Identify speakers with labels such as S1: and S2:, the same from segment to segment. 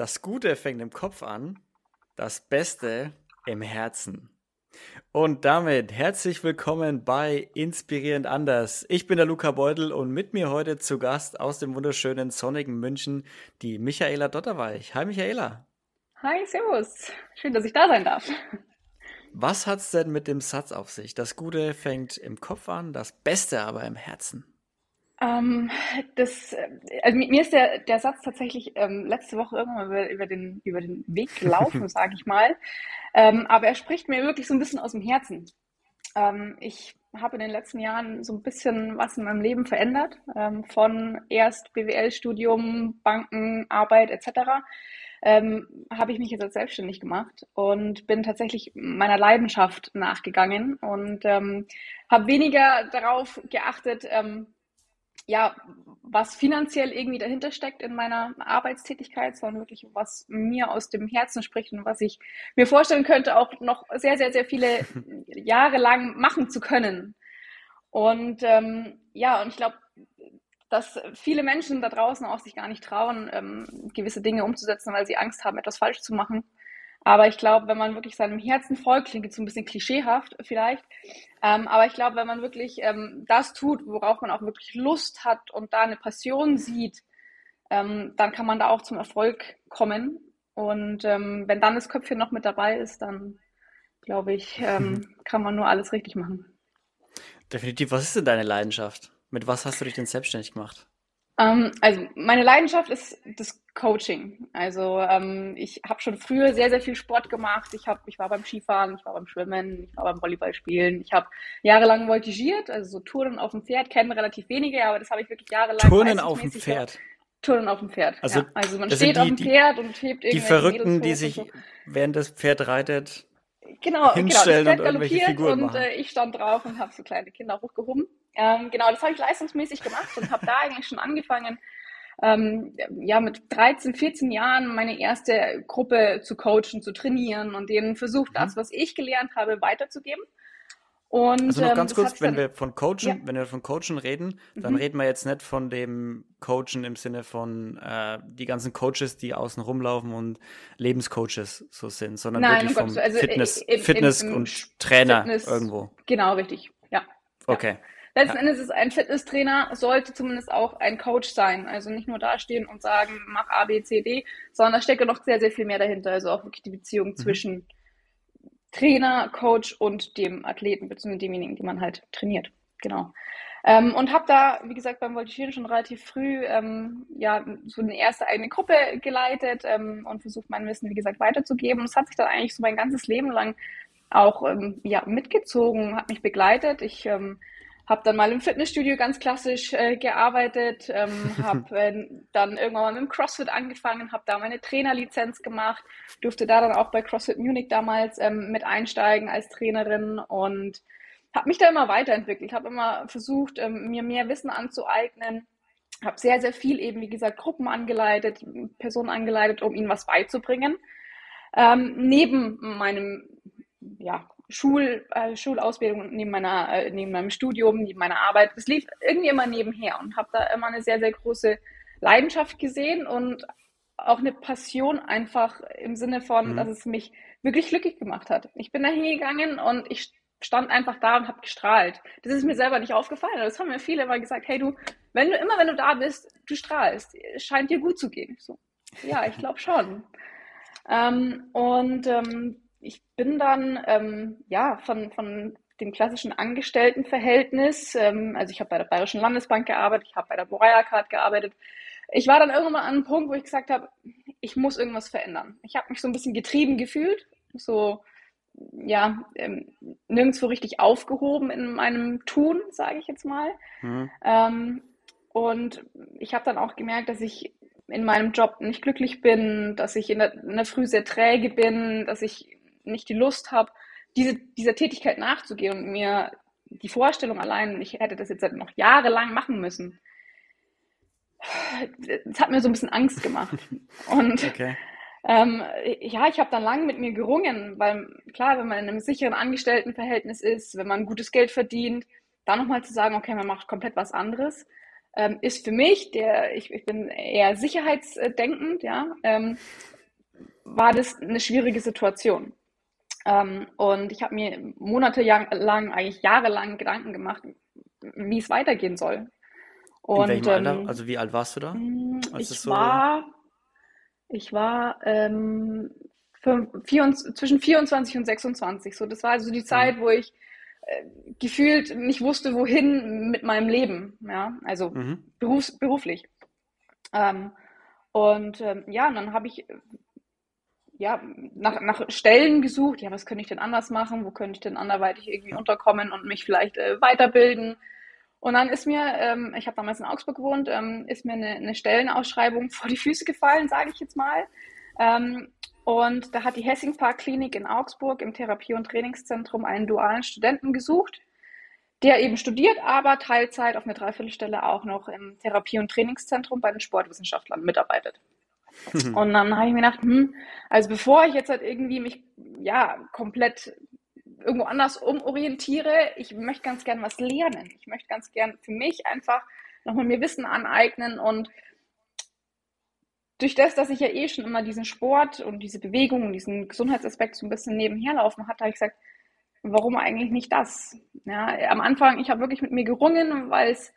S1: Das Gute fängt im Kopf an, das Beste im Herzen. Und damit herzlich willkommen bei Inspirierend Anders. Ich bin der Luca Beutel und mit mir heute zu Gast aus dem wunderschönen sonnigen München die Michaela Dotterweich. Hi Michaela.
S2: Hi, Servus. Schön, dass ich da sein darf.
S1: Was hat's denn mit dem Satz auf sich? Das Gute fängt im Kopf an, das Beste aber im Herzen.
S2: Ähm, das, äh, also mir ist der, der Satz tatsächlich ähm, letzte Woche irgendwann über, über, den, über den Weg gelaufen, sage ich mal. Ähm, aber er spricht mir wirklich so ein bisschen aus dem Herzen. Ähm, ich habe in den letzten Jahren so ein bisschen was in meinem Leben verändert, ähm, von erst BWL-Studium, Banken, Arbeit etc. Ähm, habe ich mich jetzt als selbstständig gemacht und bin tatsächlich meiner Leidenschaft nachgegangen und ähm, habe weniger darauf geachtet, ähm, ja, was finanziell irgendwie dahinter steckt in meiner Arbeitstätigkeit, sondern wirklich was mir aus dem Herzen spricht und was ich mir vorstellen könnte, auch noch sehr, sehr, sehr viele Jahre lang machen zu können. Und ähm, ja, und ich glaube, dass viele Menschen da draußen auch sich gar nicht trauen, ähm, gewisse Dinge umzusetzen, weil sie Angst haben, etwas falsch zu machen. Aber ich glaube, wenn man wirklich seinem Herzen folgt, klingt jetzt so ein bisschen klischeehaft vielleicht, ähm, aber ich glaube, wenn man wirklich ähm, das tut, worauf man auch wirklich Lust hat und da eine Passion sieht, ähm, dann kann man da auch zum Erfolg kommen. Und ähm, wenn dann das Köpfchen noch mit dabei ist, dann glaube ich, ähm, kann man nur alles richtig machen.
S1: Definitiv. Was ist denn deine Leidenschaft? Mit was hast du dich denn selbstständig gemacht?
S2: Ähm, also meine Leidenschaft ist das Coaching. Also ähm, ich habe schon früher sehr, sehr viel Sport gemacht. Ich, hab, ich war beim Skifahren, ich war beim Schwimmen, ich war beim Volleyballspielen. Ich habe jahrelang voltigiert, also so Touren auf dem Pferd, kennen relativ wenige, aber das habe ich wirklich jahrelang
S1: Turnen auf dem Pferd.
S2: Touren auf dem Pferd.
S1: Also,
S2: ja. also man steht die, auf dem Pferd und hebt
S1: Die Verrückten, die sich so. während das Pferd reitet,
S2: genau,
S1: hinstellen
S2: genau, das
S1: und irgendwelche Figuren
S2: und äh, ich stand drauf und habe so kleine Kinder hochgehoben. Ähm, genau, das habe ich leistungsmäßig gemacht und habe da eigentlich schon angefangen, ähm, ja, mit 13, 14 Jahren meine erste Gruppe zu coachen, zu trainieren und denen versucht, das, mhm. was ich gelernt habe, weiterzugeben.
S1: Und, also noch ähm, ganz kurz, wenn wir von Coachen, ja. wenn wir von Coachen reden, dann mhm. reden wir jetzt nicht von dem Coachen im Sinne von äh, die ganzen Coaches, die außen rumlaufen und Lebenscoaches so sind, sondern Nein, wirklich vom also Fitness, im, Fitness im, im und Trainer Fitness, irgendwo.
S2: Genau, richtig. Ja.
S1: Okay. Ja.
S2: Letzten ja. Endes ist ein Fitnesstrainer, sollte zumindest auch ein Coach sein. Also nicht nur dastehen und sagen, mach A, B, C, D, sondern da steckt ja noch sehr, sehr viel mehr dahinter. Also auch wirklich die Beziehung mhm. zwischen Trainer, Coach und dem Athleten, beziehungsweise demjenigen, den man halt trainiert. Genau. Ähm, und habe da, wie gesagt, beim Voltigieren schon relativ früh ähm, ja, so eine erste eigene Gruppe geleitet ähm, und versucht, mein Wissen, wie gesagt, weiterzugeben. Es hat sich dann eigentlich so mein ganzes Leben lang auch ähm, ja, mitgezogen, hat mich begleitet. Ich ähm, habe dann mal im Fitnessstudio ganz klassisch äh, gearbeitet, ähm, habe äh, dann irgendwann mal mit dem CrossFit angefangen, habe da meine Trainerlizenz gemacht, durfte da dann auch bei CrossFit Munich damals ähm, mit einsteigen als Trainerin und habe mich da immer weiterentwickelt, habe immer versucht, ähm, mir mehr Wissen anzueignen, habe sehr, sehr viel eben, wie gesagt, Gruppen angeleitet, Personen angeleitet, um ihnen was beizubringen. Ähm, neben meinem ja, Schul, äh, Schulausbildung neben meiner, äh, neben meinem Studium, neben meiner Arbeit. Das lief irgendwie immer nebenher und habe da immer eine sehr, sehr große Leidenschaft gesehen und auch eine Passion einfach im Sinne von, mhm. dass es mich wirklich glücklich gemacht hat. Ich bin da hingegangen und ich stand einfach da und habe gestrahlt. Das ist mir selber nicht aufgefallen. Das haben mir viele immer gesagt, hey du, wenn du immer, wenn du da bist, du strahlst. Es scheint dir gut zu gehen. So, ja, ich glaube schon. Ähm, und ähm, ich bin dann ähm, ja von, von dem klassischen Angestelltenverhältnis, ähm, also ich habe bei der Bayerischen Landesbank gearbeitet, ich habe bei der Wirecard gearbeitet. Ich war dann irgendwann an einem Punkt, wo ich gesagt habe, ich muss irgendwas verändern. Ich habe mich so ein bisschen getrieben gefühlt, so ja, ähm, nirgendwo richtig aufgehoben in meinem Tun, sage ich jetzt mal. Mhm. Ähm, und ich habe dann auch gemerkt, dass ich in meinem Job nicht glücklich bin, dass ich in der, in der Früh sehr träge bin, dass ich nicht die Lust habe, diese, dieser Tätigkeit nachzugehen und mir die Vorstellung allein, ich hätte das jetzt noch jahrelang machen müssen, das hat mir so ein bisschen Angst gemacht. Und
S1: okay.
S2: ähm, ja, ich habe dann lange mit mir gerungen, weil klar, wenn man in einem sicheren Angestelltenverhältnis ist, wenn man gutes Geld verdient, dann nochmal zu sagen, okay, man macht komplett was anderes, ähm, ist für mich, der ich, ich bin eher sicherheitsdenkend, ja, ähm, war das eine schwierige Situation. Ähm, und ich habe mir monatelang, eigentlich jahrelang Gedanken gemacht, wie es weitergehen soll.
S1: Und, In welchem ähm, Alter? Also wie alt warst du da?
S2: Mm, ich so war, ich war ähm, für, vier, zwischen 24 und 26. So, das war also die Zeit, mhm. wo ich äh, gefühlt nicht wusste, wohin mit meinem Leben. Ja, also mhm. berufs, beruflich. Ähm, und ähm, ja, und dann habe ich ja, nach, nach Stellen gesucht, ja, was könnte ich denn anders machen, wo könnte ich denn anderweitig irgendwie unterkommen und mich vielleicht äh, weiterbilden. Und dann ist mir, ähm, ich habe damals in Augsburg gewohnt, ähm, ist mir eine, eine, Stellenausschreibung vor die Füße gefallen, sage ich jetzt mal. Ähm, und da hat die Hessing Park Klinik in Augsburg im Therapie- und Trainingszentrum einen dualen Studenten gesucht, der eben studiert, aber Teilzeit auf eine Dreiviertelstelle auch noch im Therapie- und Trainingszentrum bei den Sportwissenschaftlern mitarbeitet. Und dann habe ich mir gedacht, hm, also bevor ich jetzt halt irgendwie mich ja komplett irgendwo anders umorientiere, ich möchte ganz gern was lernen. Ich möchte ganz gern für mich einfach nochmal mir Wissen aneignen und durch das, dass ich ja eh schon immer diesen Sport und diese Bewegung und diesen Gesundheitsaspekt so ein bisschen nebenher laufen hatte, habe ich gesagt, warum eigentlich nicht das? Ja, am Anfang, ich habe wirklich mit mir gerungen, weil es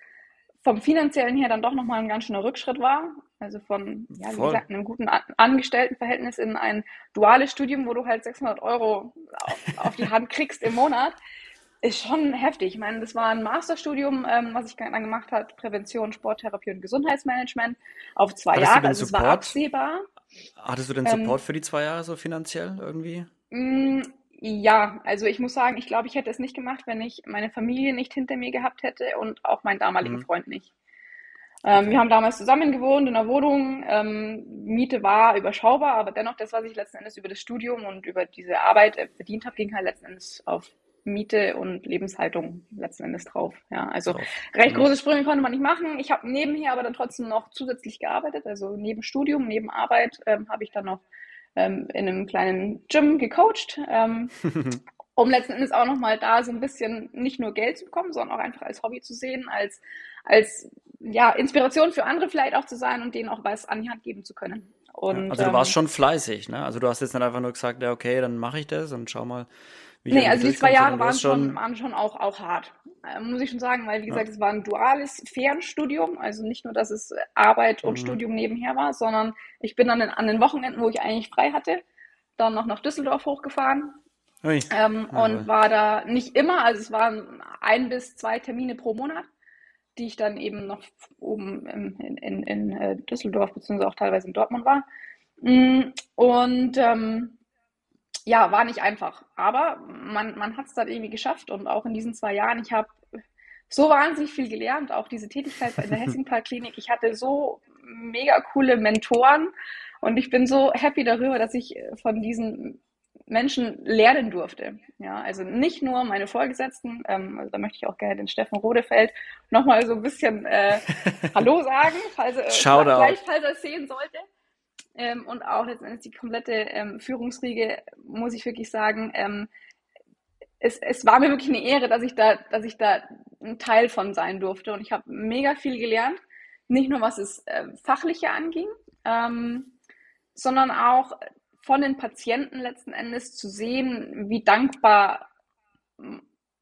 S2: vom finanziellen her dann doch nochmal ein ganz schöner Rückschritt war. Also von, ja, wie gesagt, einem guten Angestelltenverhältnis in ein duales Studium, wo du halt 600 Euro auf, auf die Hand kriegst im Monat, ist schon heftig. Ich meine, das war ein Masterstudium, ähm, was ich dann gemacht habe, Prävention, Sporttherapie und Gesundheitsmanagement auf zwei Hattest Jahre. Also es war absehbar.
S1: Hattest du denn Support ähm, für die zwei Jahre so finanziell irgendwie?
S2: Ja, also ich muss sagen, ich glaube, ich hätte es nicht gemacht, wenn ich meine Familie nicht hinter mir gehabt hätte und auch meinen damaligen mhm. Freund nicht. Ähm, wir haben damals zusammen gewohnt in einer Wohnung. Ähm, Miete war überschaubar, aber dennoch das, was ich letzten Endes über das Studium und über diese Arbeit äh, verdient habe, ging halt letzten Endes auf Miete und Lebenshaltung letzten Endes drauf. Ja, also drauf. recht große Sprünge konnte man nicht machen. Ich habe nebenher aber dann trotzdem noch zusätzlich gearbeitet, also neben Studium, neben Arbeit ähm, habe ich dann noch ähm, in einem kleinen Gym gecoacht, ähm, um letzten Endes auch nochmal da so ein bisschen nicht nur Geld zu bekommen, sondern auch einfach als Hobby zu sehen, als, als ja, Inspiration für andere vielleicht auch zu sein und denen auch was an die Hand geben zu können. Und,
S1: ja, also du warst ähm, schon fleißig, ne? Also du hast jetzt nicht einfach nur gesagt, ja, okay, dann mache ich das und schau mal,
S2: wie Nee, also die zwei Jahre waren schon, waren schon auch, auch hart. Äh, muss ich schon sagen, weil wie gesagt, ja. es war ein duales Fernstudium, also nicht nur, dass es Arbeit und mhm. Studium nebenher war, sondern ich bin dann an den Wochenenden, wo ich eigentlich frei hatte, dann noch nach Düsseldorf hochgefahren ähm, und war da nicht immer, also es waren ein bis zwei Termine pro Monat, die ich dann eben noch oben in, in, in, in äh, Düsseldorf beziehungsweise auch teilweise in Dortmund war. Mm, und ähm, ja, war nicht einfach. Aber man, man hat es dann irgendwie geschafft und auch in diesen zwei Jahren, ich habe so wahnsinnig viel gelernt, auch diese Tätigkeit in der Hessingpark-Klinik. Ich hatte so mega coole Mentoren und ich bin so happy darüber, dass ich von diesen Menschen lernen durfte. Ja, also nicht nur meine Vorgesetzten, ähm, also da möchte ich auch gerne den Steffen Rodefeld nochmal so ein bisschen äh, Hallo sagen, falls, äh, vielleicht, falls er es sehen sollte. Ähm, und auch letztendlich die komplette ähm, Führungsriege, muss ich wirklich sagen, ähm, es, es war mir wirklich eine Ehre, dass ich da, dass ich da ein Teil von sein durfte. Und ich habe mega viel gelernt, nicht nur was es äh, fachliche anging, ähm, sondern auch von den Patienten letzten Endes zu sehen, wie dankbar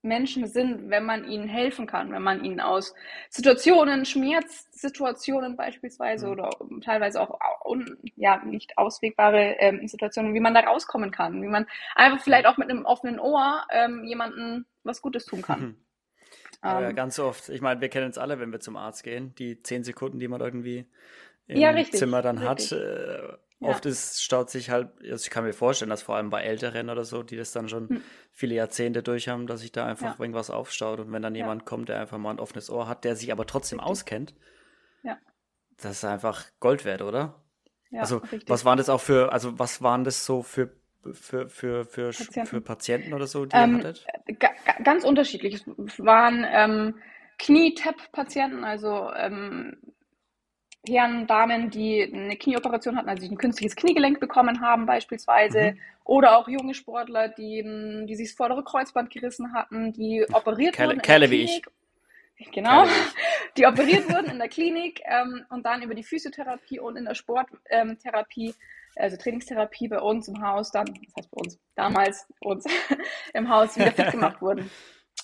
S2: Menschen sind, wenn man ihnen helfen kann, wenn man ihnen aus Situationen, Schmerzsituationen beispielsweise mhm. oder teilweise auch un, ja, nicht auswegbare ähm, Situationen, wie man da rauskommen kann, wie man einfach vielleicht auch mit einem offenen Ohr ähm, jemandem was Gutes tun kann. Mhm.
S1: Ähm, ja, ganz oft. Ich meine, wir kennen es alle, wenn wir zum Arzt gehen, die zehn Sekunden, die man irgendwie im ja, richtig, Zimmer dann richtig. hat. Äh, ja. Oft ist, staut sich halt, also ich kann mir vorstellen, dass vor allem bei Älteren oder so, die das dann schon hm. viele Jahrzehnte durch haben, dass sich da einfach ja. irgendwas aufstaut. Und wenn dann ja. jemand kommt, der einfach mal ein offenes Ohr hat, der sich aber trotzdem richtig. auskennt, ja. das ist einfach Gold wert, oder? Ja, also, richtig. was waren das auch für, also was waren das so für für, für, für, Patienten. für Patienten oder so, die ähm, ihr hattet?
S2: Ganz unterschiedlich. Es waren ähm, Knie-Tap-Patienten, also ähm, Herren, Damen, die eine Knieoperation hatten, also die ein künstliches Kniegelenk bekommen haben beispielsweise, mhm. oder auch junge Sportler, die, die sich das vordere Kreuzband gerissen hatten, die operiert Kerle, wurden.
S1: Kerle wie ich.
S2: Genau, die operiert wurden in der Klinik ähm, und dann über die Physiotherapie und in der Sporttherapie also Trainingstherapie bei uns im Haus, dann, das heißt bei uns, damals uns im Haus wieder fit gemacht wurden.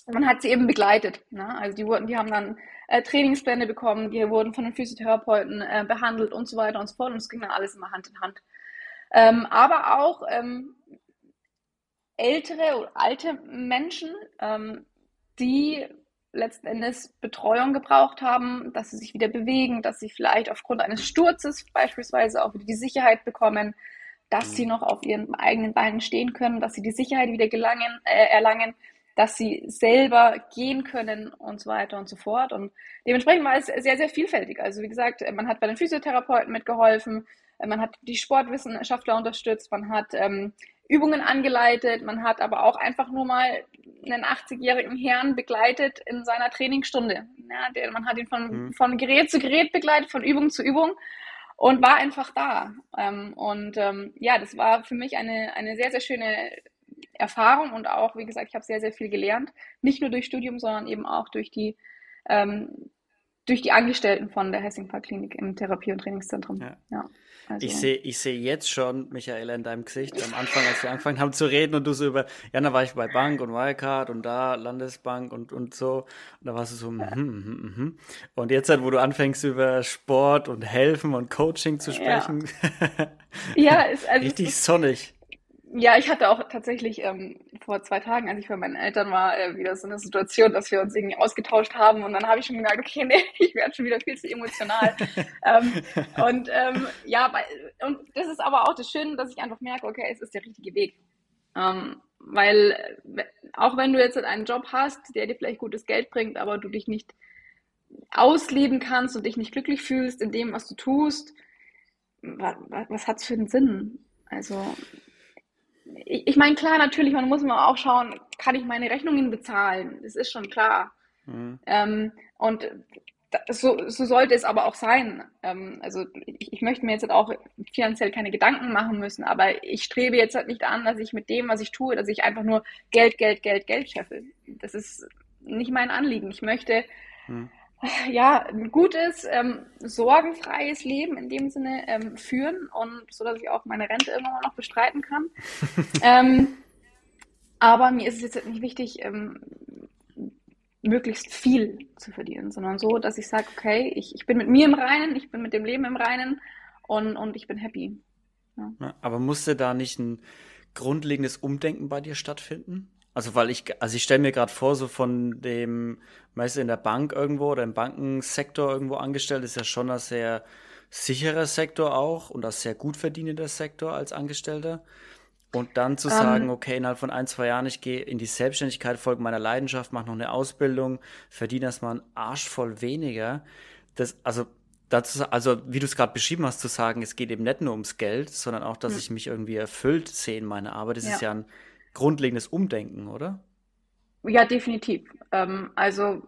S2: Man hat sie eben begleitet. Ne? Also die wurden, die haben dann äh, Trainingspläne bekommen, die wurden von den Physiotherapeuten äh, behandelt und so weiter und so fort. Und es ging dann alles immer Hand in Hand. Ähm, aber auch ähm, ältere oder alte Menschen, ähm, die letzten Endes Betreuung gebraucht haben, dass sie sich wieder bewegen, dass sie vielleicht aufgrund eines Sturzes beispielsweise auch wieder die Sicherheit bekommen, dass sie mhm. noch auf ihren eigenen Beinen stehen können, dass sie die Sicherheit wieder gelangen, äh, erlangen, dass sie selber gehen können und so weiter und so fort. Und dementsprechend war es sehr, sehr vielfältig. Also wie gesagt, man hat bei den Physiotherapeuten mitgeholfen, man hat die Sportwissenschaftler unterstützt, man hat ähm, Übungen angeleitet, man hat aber auch einfach nur mal einen 80-jährigen Herrn begleitet in seiner Trainingsstunde. Ja, der, man hat ihn von, mhm. von Gerät zu Gerät begleitet, von Übung zu Übung und war einfach da. Ähm, und ähm, ja, das war für mich eine, eine sehr, sehr schöne Erfahrung und auch, wie gesagt, ich habe sehr, sehr viel gelernt. Nicht nur durch Studium, sondern eben auch durch die, ähm, durch die Angestellten von der Hessingpark Klinik im Therapie- und Trainingszentrum. Ja. ja
S1: also. Ich sehe ich seh jetzt schon, Michaela, in deinem Gesicht am Anfang, als wir angefangen haben zu reden und du so über, ja, da war ich bei Bank und Wirecard und da Landesbank und, und so. Und da warst du so, ja. mm, mm, mm, und jetzt halt, wo du anfängst über Sport und Helfen und Coaching zu sprechen.
S2: Ja, ja ist, also
S1: richtig sonnig.
S2: Ja, ich hatte auch tatsächlich ähm, vor zwei Tagen, als ich bei meinen Eltern war, äh, wieder so eine Situation, dass wir uns irgendwie ausgetauscht haben und dann habe ich schon gemerkt, okay, nee, ich werde schon wieder viel zu emotional. ähm, und ähm, ja, und das ist aber auch das Schöne, dass ich einfach merke, okay, es ist der richtige Weg. Ähm, weil äh, auch wenn du jetzt einen Job hast, der dir vielleicht gutes Geld bringt, aber du dich nicht ausleben kannst und dich nicht glücklich fühlst in dem, was du tust, was, was hat es für einen Sinn? Also ich, meine, klar, natürlich, man muss immer auch schauen, kann ich meine Rechnungen bezahlen? Das ist schon klar. Mhm. Ähm, und so, so sollte es aber auch sein. Ähm, also ich, ich, möchte mir jetzt halt auch finanziell keine Gedanken machen müssen, aber ich strebe jetzt halt nicht an, dass ich mit dem, was ich tue, dass ich einfach nur Geld, Geld, Geld, Geld scheffel. Das ist nicht mein Anliegen. Ich möchte mhm ja, ein gutes, ähm, sorgenfreies Leben in dem Sinne ähm, führen und so, dass ich auch meine Rente mal noch bestreiten kann. ähm, aber mir ist es jetzt nicht wichtig, ähm, möglichst viel zu verdienen, sondern so, dass ich sage, okay, ich, ich bin mit mir im Reinen, ich bin mit dem Leben im Reinen und, und ich bin happy.
S1: Ja. Aber musste da nicht ein grundlegendes Umdenken bei dir stattfinden? Also weil ich, also ich stelle mir gerade vor, so von dem, meist in der Bank irgendwo oder im Bankensektor irgendwo angestellt, ist ja schon ein sehr sicherer Sektor auch und ein sehr gut verdienender Sektor als Angestellter. Und dann zu ähm. sagen, okay, innerhalb von ein, zwei Jahren, ich gehe in die Selbstständigkeit, folge meiner Leidenschaft, mache noch eine Ausbildung, verdiene erstmal einen Arsch voll weniger. Das, also dazu, also wie du es gerade beschrieben hast, zu sagen, es geht eben nicht nur ums Geld, sondern auch, dass hm. ich mich irgendwie erfüllt sehe in meiner Arbeit, das ja. ist ja ein grundlegendes Umdenken, oder?
S2: Ja, definitiv. Ähm, also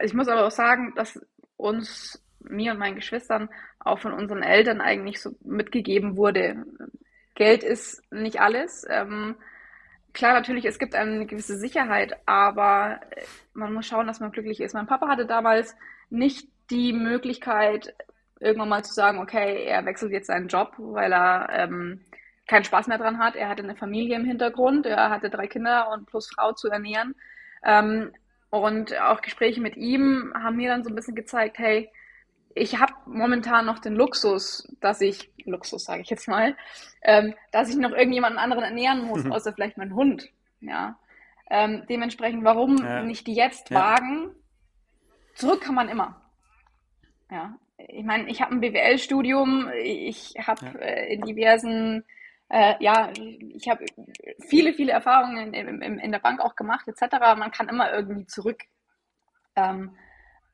S2: ich muss aber auch sagen, dass uns, mir und meinen Geschwistern, auch von unseren Eltern eigentlich so mitgegeben wurde, Geld ist nicht alles. Ähm, klar, natürlich, es gibt eine gewisse Sicherheit, aber man muss schauen, dass man glücklich ist. Mein Papa hatte damals nicht die Möglichkeit, irgendwann mal zu sagen, okay, er wechselt jetzt seinen Job, weil er ähm, keinen Spaß mehr dran hat. Er hatte eine Familie im Hintergrund, er hatte drei Kinder und plus Frau zu ernähren. Ähm, und auch Gespräche mit ihm haben mir dann so ein bisschen gezeigt, hey, ich habe momentan noch den Luxus, dass ich, Luxus sage ich jetzt mal, ähm, dass ich noch irgendjemanden anderen ernähren muss, mhm. außer vielleicht mein Hund. Ja. Ähm, dementsprechend, warum ja. nicht jetzt ja. wagen? Zurück kann man immer. Ja. Ich meine, ich habe ein BWL-Studium, ich habe ja. äh, in diversen äh, ja, ich habe viele, viele Erfahrungen in, in, in, der Bank auch gemacht, etc. Man kann immer irgendwie zurück. Ähm,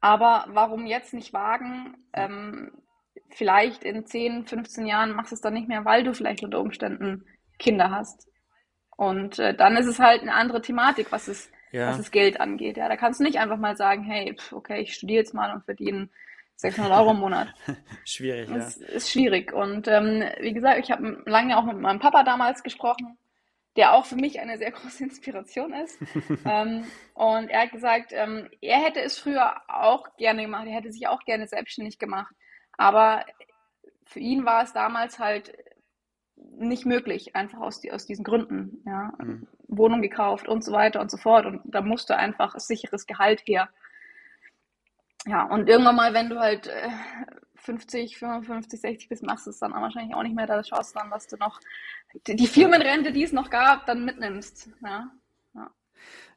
S2: aber warum jetzt nicht wagen? Ähm, vielleicht in 10, 15 Jahren machst du es dann nicht mehr, weil du vielleicht unter Umständen Kinder hast. Und äh, dann ist es halt eine andere Thematik, was es, ja. was das Geld angeht. Ja, da kannst du nicht einfach mal sagen, hey, pf, okay, ich studiere jetzt mal und verdiene 600 Euro im Monat.
S1: schwierig, ja.
S2: Das ist schwierig. Und ähm, wie gesagt, ich habe lange auch mit meinem Papa damals gesprochen, der auch für mich eine sehr große Inspiration ist. ähm, und er hat gesagt, ähm, er hätte es früher auch gerne gemacht, er hätte sich auch gerne selbstständig gemacht. Aber für ihn war es damals halt nicht möglich, einfach aus, die, aus diesen Gründen. Ja. Mhm. Wohnung gekauft und so weiter und so fort. Und da musste einfach sicheres Gehalt her. Ja, und irgendwann mal, wenn du halt äh, 50, 55, 60 bist, machst du es dann wahrscheinlich auch nicht mehr. Da schaust du dann, was du noch, die Firmenrente, die es noch gab, dann mitnimmst. Ja.
S1: ja.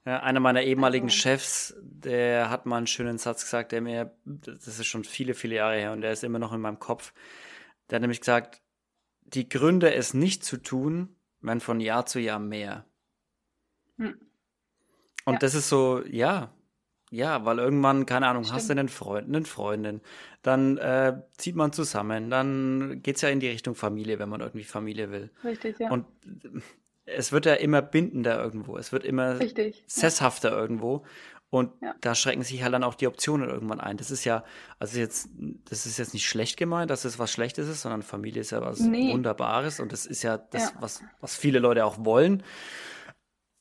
S1: Ja, einer meiner ehemaligen also. Chefs, der hat mal einen schönen Satz gesagt, der mir, das ist schon viele, viele Jahre her und der ist immer noch in meinem Kopf. Der hat nämlich gesagt, die Gründe, es nicht zu tun, werden von Jahr zu Jahr mehr. Hm. Und ja. das ist so, ja, ja, weil irgendwann, keine Ahnung, Stimmt. hast du einen Freund, eine Freundin, dann äh, zieht man zusammen, dann geht es ja in die Richtung Familie, wenn man irgendwie Familie will.
S2: Richtig, ja.
S1: Und es wird ja immer bindender irgendwo, es wird immer
S2: Richtig,
S1: sesshafter ja. irgendwo. Und ja. da schrecken sich halt dann auch die Optionen irgendwann ein. Das ist ja, also jetzt, das ist jetzt nicht schlecht gemeint, dass es was Schlechtes ist, sondern Familie ist ja was nee. Wunderbares und das ist ja das, ja. Was, was viele Leute auch wollen.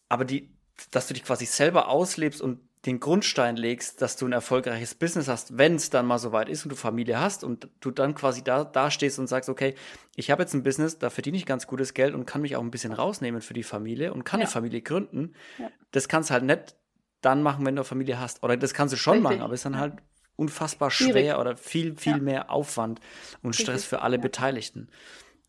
S1: Aber die, dass du dich quasi selber auslebst und den Grundstein legst, dass du ein erfolgreiches Business hast, wenn es dann mal so weit ist und du Familie hast und du dann quasi da, da stehst und sagst, okay, ich habe jetzt ein Business, da verdiene ich ganz gutes Geld und kann mich auch ein bisschen rausnehmen für die Familie und kann ja. eine Familie gründen. Ja. Das kannst halt nicht dann machen, wenn du eine Familie hast. Oder das kannst du schon Richtig. machen, aber es ist dann halt unfassbar schwer Schwierig. oder viel, viel ja. mehr Aufwand und Richtig. Stress für alle Beteiligten.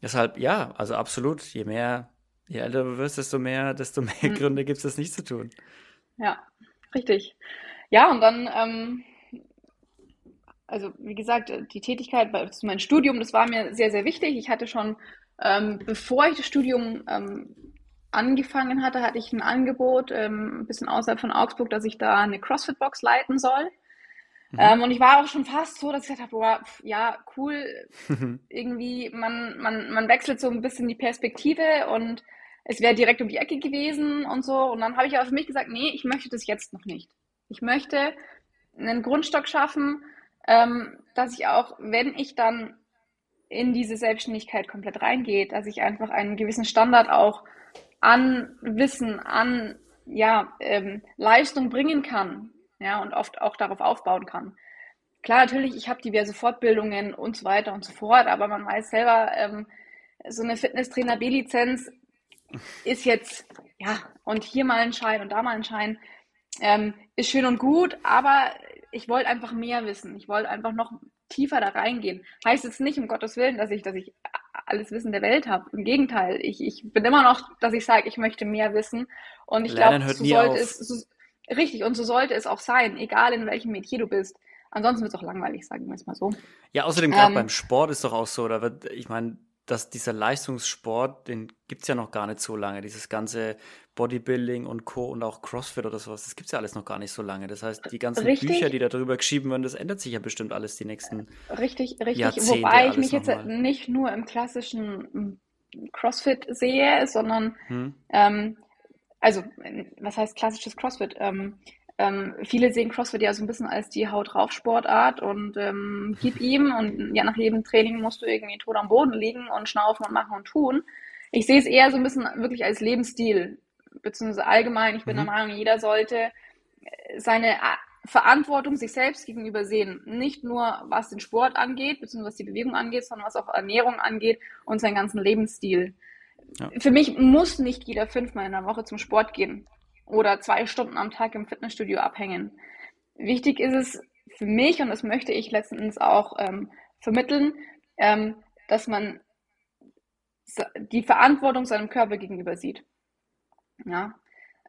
S1: Deshalb, ja, also absolut, je mehr, je älter du wirst, desto mehr, desto mehr mhm. Gründe gibt es, das nicht zu tun.
S2: Ja, Richtig. Ja, und dann, ähm, also wie gesagt, die Tätigkeit, mein Studium, das war mir sehr, sehr wichtig. Ich hatte schon, ähm, bevor ich das Studium ähm, angefangen hatte, hatte ich ein Angebot, ähm, ein bisschen außerhalb von Augsburg, dass ich da eine CrossFit-Box leiten soll. Mhm. Ähm, und ich war auch schon fast so, dass ich gesagt habe, boah, ja, cool, irgendwie, man, man, man wechselt so ein bisschen die Perspektive und es wäre direkt um die Ecke gewesen und so. Und dann habe ich aber für mich gesagt, nee, ich möchte das jetzt noch nicht. Ich möchte einen Grundstock schaffen, ähm, dass ich auch, wenn ich dann in diese Selbstständigkeit komplett reingehe, dass ich einfach einen gewissen Standard auch an Wissen, an ja, ähm, Leistung bringen kann, ja, und oft auch darauf aufbauen kann. Klar, natürlich, ich habe diverse Fortbildungen und so weiter und so fort, aber man weiß selber, ähm, so eine Fitnesstrainer B-Lizenz ist jetzt, ja, und hier mal ein Schein und da mal ein Schein, ähm, ist schön und gut, aber ich wollte einfach mehr wissen. Ich wollte einfach noch tiefer da reingehen. Heißt jetzt nicht, um Gottes Willen, dass ich, dass ich alles Wissen der Welt habe. Im Gegenteil, ich, ich bin immer noch, dass ich sage, ich möchte mehr wissen. Und ich glaube, so sollte auf. es, so, richtig, und so sollte es auch sein, egal in welchem Metier du bist. Ansonsten wird es auch langweilig, sagen wir es mal so.
S1: Ja, außerdem gerade ähm, beim Sport ist doch auch so, da wird, ich meine, dass dieser Leistungssport, den gibt es ja noch gar nicht so lange. Dieses ganze Bodybuilding und Co. und auch CrossFit oder sowas, das gibt es ja alles noch gar nicht so lange. Das heißt, die ganzen richtig, Bücher, die da drüber geschrieben werden, das ändert sich ja bestimmt alles die nächsten
S2: Richtig, richtig. Jahrzehnte Wobei ich mich jetzt mal. nicht nur im klassischen hm, CrossFit sehe, sondern hm. ähm, also was heißt klassisches CrossFit? Ähm, ähm, viele sehen CrossFit ja so ein bisschen als die Haut drauf Sportart und ähm, gib ihm und ja nach jedem Training musst du irgendwie tot am Boden liegen und schnaufen und machen und tun. Ich sehe es eher so ein bisschen wirklich als Lebensstil, beziehungsweise allgemein. Ich bin mhm. der Meinung, jeder sollte seine äh, Verantwortung sich selbst gegenüber sehen. Nicht nur was den Sport angeht, beziehungsweise was die Bewegung angeht, sondern was auch Ernährung angeht und seinen ganzen Lebensstil. Ja. Für mich muss nicht jeder fünfmal in der Woche zum Sport gehen oder zwei Stunden am Tag im Fitnessstudio abhängen. Wichtig ist es für mich, und das möchte ich letztendlich auch ähm, vermitteln, ähm, dass man die Verantwortung seinem Körper gegenüber sieht. Ja?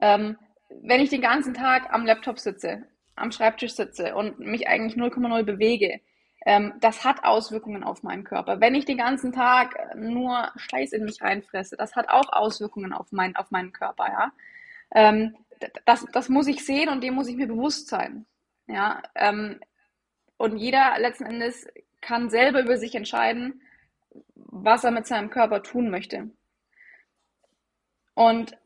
S2: Ähm, wenn ich den ganzen Tag am Laptop sitze, am Schreibtisch sitze und mich eigentlich 0,0 bewege, ähm, das hat Auswirkungen auf meinen Körper. Wenn ich den ganzen Tag nur Scheiß in mich reinfresse, das hat auch Auswirkungen auf, mein, auf meinen Körper. Ja? Ähm, das, das muss ich sehen und dem muss ich mir bewusst sein. Ja, ähm, und jeder letzten Endes kann selber über sich entscheiden, was er mit seinem Körper tun möchte. Und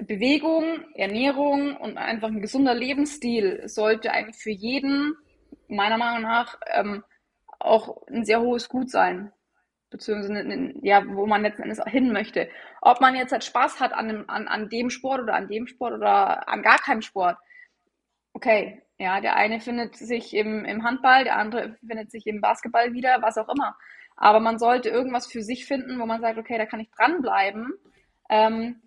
S2: Bewegung, Ernährung und einfach ein gesunder Lebensstil sollte eigentlich für jeden, meiner Meinung nach, ähm, auch ein sehr hohes Gut sein beziehungsweise ja, wo man letzten Endes hin möchte. Ob man jetzt halt Spaß hat an dem, an, an dem Sport oder an dem Sport oder an gar keinem Sport. Okay, ja, der eine findet sich im, im Handball, der andere findet sich im Basketball wieder, was auch immer. Aber man sollte irgendwas für sich finden, wo man sagt, okay, da kann ich dranbleiben, ähm,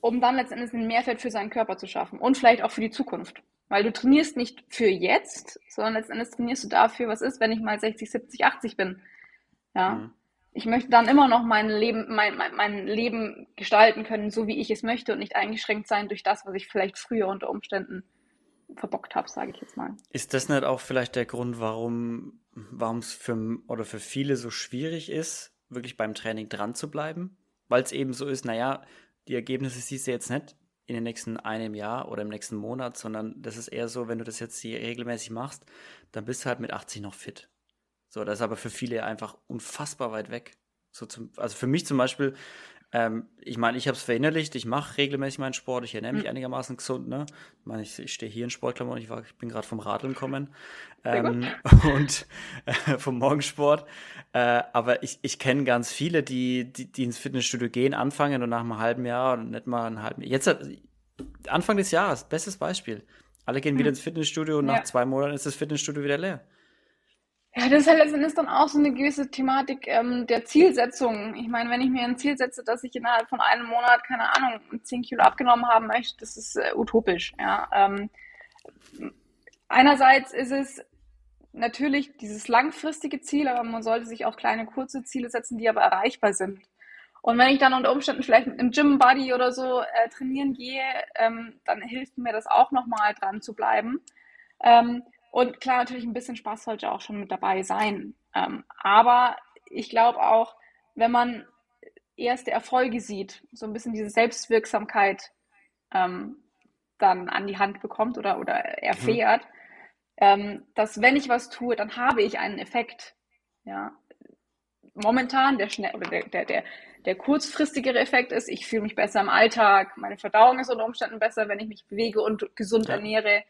S2: um dann letztendlich einen Mehrwert für seinen Körper zu schaffen und vielleicht auch für die Zukunft. Weil du trainierst nicht für jetzt, sondern letztendlich trainierst du dafür, was ist, wenn ich mal 60, 70, 80 bin. Ja. Mhm. Ich möchte dann immer noch mein Leben, mein, mein, mein Leben gestalten können, so wie ich es möchte und nicht eingeschränkt sein durch das, was ich vielleicht früher unter Umständen verbockt habe, sage ich jetzt mal.
S1: Ist das nicht auch vielleicht der Grund, warum es für oder für viele so schwierig ist, wirklich beim Training dran zu bleiben? Weil es eben so ist, naja, die Ergebnisse siehst du jetzt nicht in den nächsten einem Jahr oder im nächsten Monat, sondern das ist eher so, wenn du das jetzt hier regelmäßig machst, dann bist du halt mit 80 noch fit. So, das ist aber für viele einfach unfassbar weit weg. So zum, also für mich zum Beispiel, ähm, ich meine, ich habe es verinnerlicht, ich mache regelmäßig meinen Sport, ich ernähre mich mhm. einigermaßen gesund. Ne? Ich meine, ich, ich stehe hier in Sportklamotten, ich, war, ich bin gerade vom Radeln gekommen ähm, und äh, vom Morgensport. Äh, aber ich, ich kenne ganz viele, die, die, die ins Fitnessstudio gehen, anfangen und nach einem halben Jahr und nicht mal ein halben Jahr. Jetzt Anfang des Jahres, bestes Beispiel. Alle gehen mhm. wieder ins Fitnessstudio und nach zwei Monaten ist das Fitnessstudio wieder leer.
S2: Ja, das ist halt letztendlich dann auch so eine gewisse Thematik ähm, der Zielsetzung. Ich meine, wenn ich mir ein Ziel setze, dass ich innerhalb von einem Monat, keine Ahnung, 10 Kilo abgenommen haben möchte, das ist äh, utopisch. Ja. Ähm, einerseits ist es natürlich dieses langfristige Ziel, aber man sollte sich auch kleine, kurze Ziele setzen, die aber erreichbar sind. Und wenn ich dann unter Umständen vielleicht mit einem Gym Buddy oder so äh, trainieren gehe, ähm, dann hilft mir das auch nochmal dran zu bleiben. Ähm, und klar, natürlich ein bisschen Spaß sollte auch schon mit dabei sein. Ähm, aber ich glaube auch, wenn man erste Erfolge sieht, so ein bisschen diese Selbstwirksamkeit ähm, dann an die Hand bekommt oder, oder erfährt, mhm. ähm, dass wenn ich was tue, dann habe ich einen Effekt. Ja. Momentan der schnell oder der, der, der, der kurzfristigere Effekt ist, ich fühle mich besser im Alltag, meine Verdauung ist unter Umständen besser, wenn ich mich bewege und gesund ja. ernähre.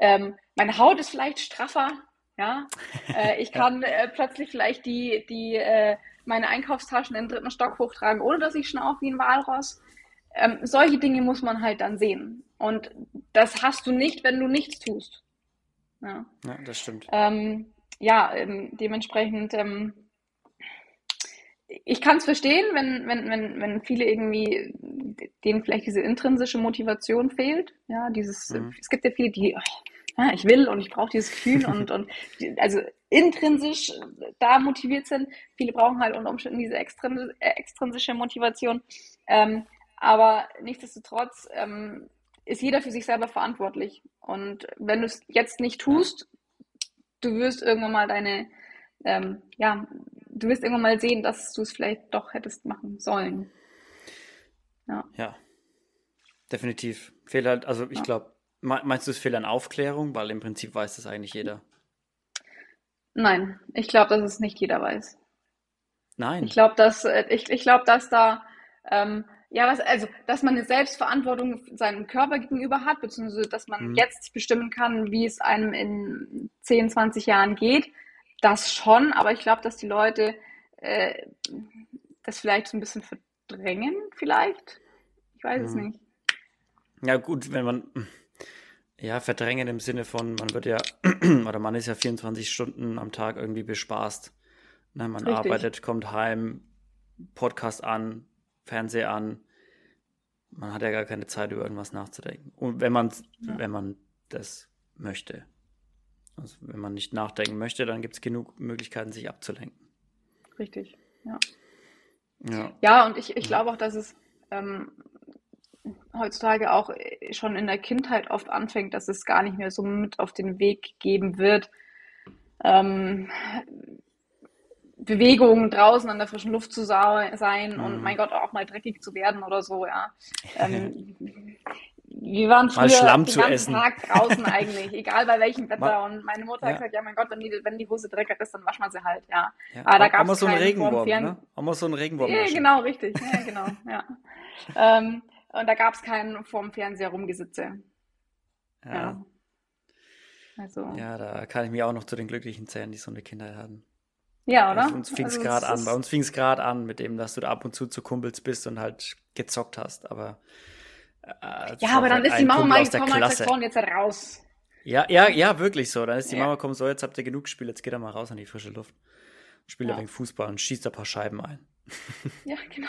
S2: Ähm, meine Haut ist vielleicht straffer, ja. Äh, ich kann äh, plötzlich vielleicht die, die, äh, meine Einkaufstaschen im dritten Stock hochtragen, ohne dass ich schnaufe wie ein Walross. Ähm, solche Dinge muss man halt dann sehen. Und das hast du nicht, wenn du nichts tust.
S1: Ja, ja das stimmt.
S2: Ähm, ja, ähm, dementsprechend, ähm, ich kann es verstehen, wenn, wenn, wenn, wenn viele irgendwie, denen vielleicht diese intrinsische Motivation fehlt. Ja, dieses, mhm. es gibt ja viele, die, ja, ich will und ich brauche dieses Gefühl und, und also intrinsisch da motiviert sind. Viele brauchen halt unter Umständen diese extrinsische, äh, extrinsische Motivation. Ähm, aber nichtsdestotrotz ähm, ist jeder für sich selber verantwortlich. Und wenn du es jetzt nicht tust, du wirst irgendwann mal deine, ähm, ja, du wirst irgendwann mal sehen, dass du es vielleicht doch hättest machen sollen.
S1: Ja. Ja. Definitiv. Fehler, also ich ja. glaube, Meinst du, es fehlt an Aufklärung? Weil im Prinzip weiß das eigentlich jeder.
S2: Nein, ich glaube, dass es nicht jeder weiß.
S1: Nein.
S2: Ich glaube, dass, äh, ich, ich glaube, dass da, ähm, ja, was, also, dass man eine Selbstverantwortung seinem Körper gegenüber hat, beziehungsweise, dass man mhm. jetzt bestimmen kann, wie es einem in 10, 20 Jahren geht. Das schon, aber ich glaube, dass die Leute äh, das vielleicht so ein bisschen verdrängen, vielleicht. Ich weiß mhm. es nicht.
S1: Ja, gut, wenn man, ja, verdrängen im Sinne von, man wird ja, oder man ist ja 24 Stunden am Tag irgendwie bespaßt. Ne, man Richtig. arbeitet, kommt heim, Podcast an, Fernseher an. Man hat ja gar keine Zeit, über irgendwas nachzudenken. Und wenn man, ja. wenn man das möchte. Also wenn man nicht nachdenken möchte, dann gibt es genug Möglichkeiten, sich abzulenken.
S2: Richtig, ja. Ja, ja und ich, ich glaube auch, dass es ähm, heutzutage auch äh, schon in der Kindheit oft anfängt, dass es gar nicht mehr so mit auf den Weg geben wird. Ähm, Bewegungen draußen an der frischen Luft zu sein mhm. und mein Gott auch mal dreckig zu werden oder so, ja. Ähm, wir waren früher
S1: den
S2: ganzen
S1: essen.
S2: Tag draußen eigentlich, egal bei welchem Wetter. Mal, und meine Mutter ja. hat gesagt, ja mein Gott, wenn die, wenn die Hose dreckig ist, dann waschen wir sie halt, ja.
S1: ja. Aber da gab es so einen Regenwurm, ne? Haben wir so einen Regenwurm.
S2: Ja, genau, richtig. Ja, genau, ja. ähm, und da gab es keinen vorm Fernseher rumgesitze.
S1: Ja. ja. Also. Ja, da kann ich mich auch noch zu den glücklichen zählen, die so eine Kindheit hatten.
S2: Ja, oder?
S1: Bei uns fing es also, gerade an. Bei uns fing es gerade an mit dem, dass du da ab und zu zu Kumpels bist und halt gezockt hast, aber.
S2: Äh, ja, aber dann ist die Mama mal gekommen und gesagt, so, jetzt raus.
S1: Ja, ja, ja, wirklich so. Dann ist die ja. Mama gekommen, so, jetzt habt ihr genug gespielt, jetzt geht er mal raus an die frische Luft. spielt ja. ein wenig Fußball und schießt ein paar Scheiben ein.
S2: Ja, genau.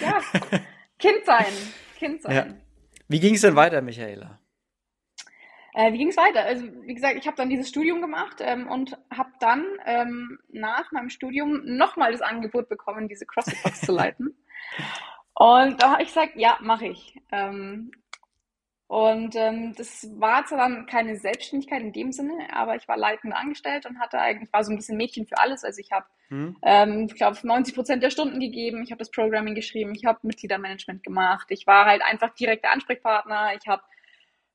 S2: Ja, Kind sein. Kind sein. Ja.
S1: Wie ging es denn weiter, Michaela?
S2: Äh, wie ging es weiter? Also, wie gesagt, ich habe dann dieses Studium gemacht ähm, und habe dann ähm, nach meinem Studium nochmal das Angebot bekommen, diese CrossFit-Box zu leiten. Und da habe ich gesagt, ja, mache ich. Ähm, und ähm, das war zwar dann keine Selbstständigkeit in dem Sinne, aber ich war leitend angestellt und hatte eigentlich, war so ein bisschen Mädchen für alles. Also ich habe, mhm. ähm, ich glaube, 90 Prozent der Stunden gegeben, ich habe das Programming geschrieben, ich habe Mitgliedermanagement gemacht, ich war halt einfach direkter Ansprechpartner, ich habe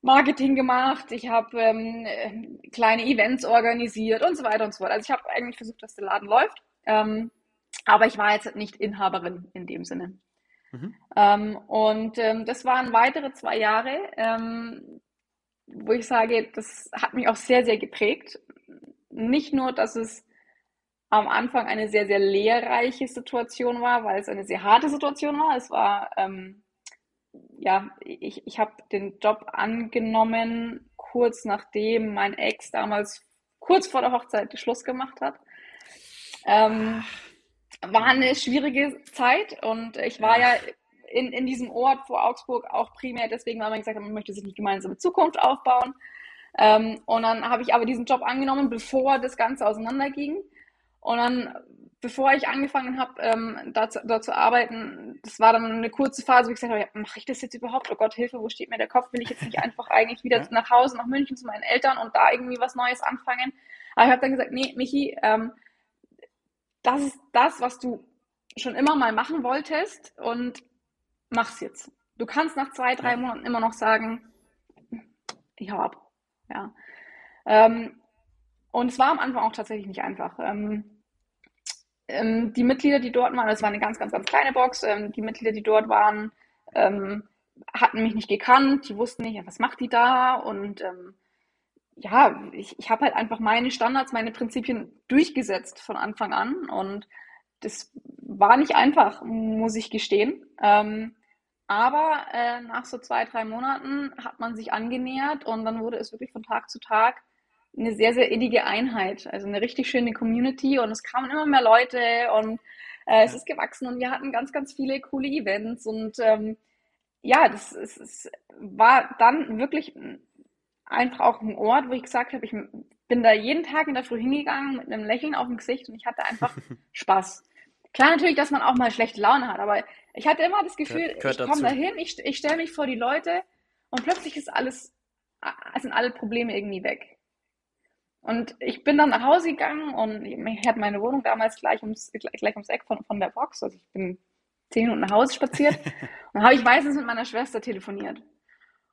S2: Marketing gemacht, ich habe ähm, kleine Events organisiert und so weiter und so fort. Also ich habe eigentlich versucht, dass der Laden läuft, ähm, aber ich war jetzt nicht Inhaberin in dem Sinne. Mhm. Ähm, und ähm, das waren weitere zwei Jahre, ähm, wo ich sage, das hat mich auch sehr, sehr geprägt. Nicht nur, dass es am Anfang eine sehr, sehr lehrreiche Situation war, weil es eine sehr harte Situation war. Es war, ähm, ja, ich, ich habe den Job angenommen, kurz nachdem mein Ex damals kurz vor der Hochzeit Schluss gemacht hat. Ähm, war eine schwierige Zeit und ich war ja in, in diesem Ort vor Augsburg auch primär deswegen, weil man gesagt hat, man möchte sich eine gemeinsame Zukunft aufbauen. Ähm, und dann habe ich aber diesen Job angenommen, bevor das Ganze auseinanderging. Und dann, bevor ich angefangen habe, ähm, dort, dort zu arbeiten, das war dann eine kurze Phase, wo ich gesagt habe, ja, mache ich das jetzt überhaupt? Oh Gott, Hilfe, wo steht mir der Kopf? Will ich jetzt nicht einfach eigentlich wieder nach Hause, nach München zu meinen Eltern und da irgendwie was Neues anfangen? Aber ich habe dann gesagt, nee, Michi, ähm, das ist das, was du schon immer mal machen wolltest und mach's jetzt. Du kannst nach zwei, drei Monaten immer noch sagen, ich hau ab. Ja. Ähm, und es war am Anfang auch tatsächlich nicht einfach. Ähm, ähm, die Mitglieder, die dort waren, das war eine ganz, ganz, ganz kleine Box, ähm, die Mitglieder, die dort waren, ähm, hatten mich nicht gekannt, die wussten nicht, was macht die da und ähm, ja, ich, ich habe halt einfach meine Standards, meine Prinzipien durchgesetzt von Anfang an und das war nicht einfach, muss ich gestehen. Ähm, aber äh, nach so zwei, drei Monaten hat man sich angenähert und dann wurde es wirklich von Tag zu Tag eine sehr, sehr innige Einheit. Also eine richtig schöne Community und es kamen immer mehr Leute und äh, es ist gewachsen und wir hatten ganz, ganz viele coole Events und ähm, ja, das, es, es war dann wirklich einfach auch ein Ort, wo ich gesagt habe, ich bin da jeden Tag in der Früh hingegangen mit einem Lächeln auf dem Gesicht und ich hatte einfach Spaß. Klar natürlich, dass man auch mal schlechte Laune hat, aber ich hatte immer das Gefühl, ich komme da hin, ich, ich stelle mich vor die Leute und plötzlich ist alles, sind alle Probleme irgendwie weg. Und ich bin dann nach Hause gegangen und ich hatte meine Wohnung damals gleich ums, gleich ums Eck von, von der Box. Also ich bin zehn Minuten nach Hause spaziert und habe ich meistens mit meiner Schwester telefoniert.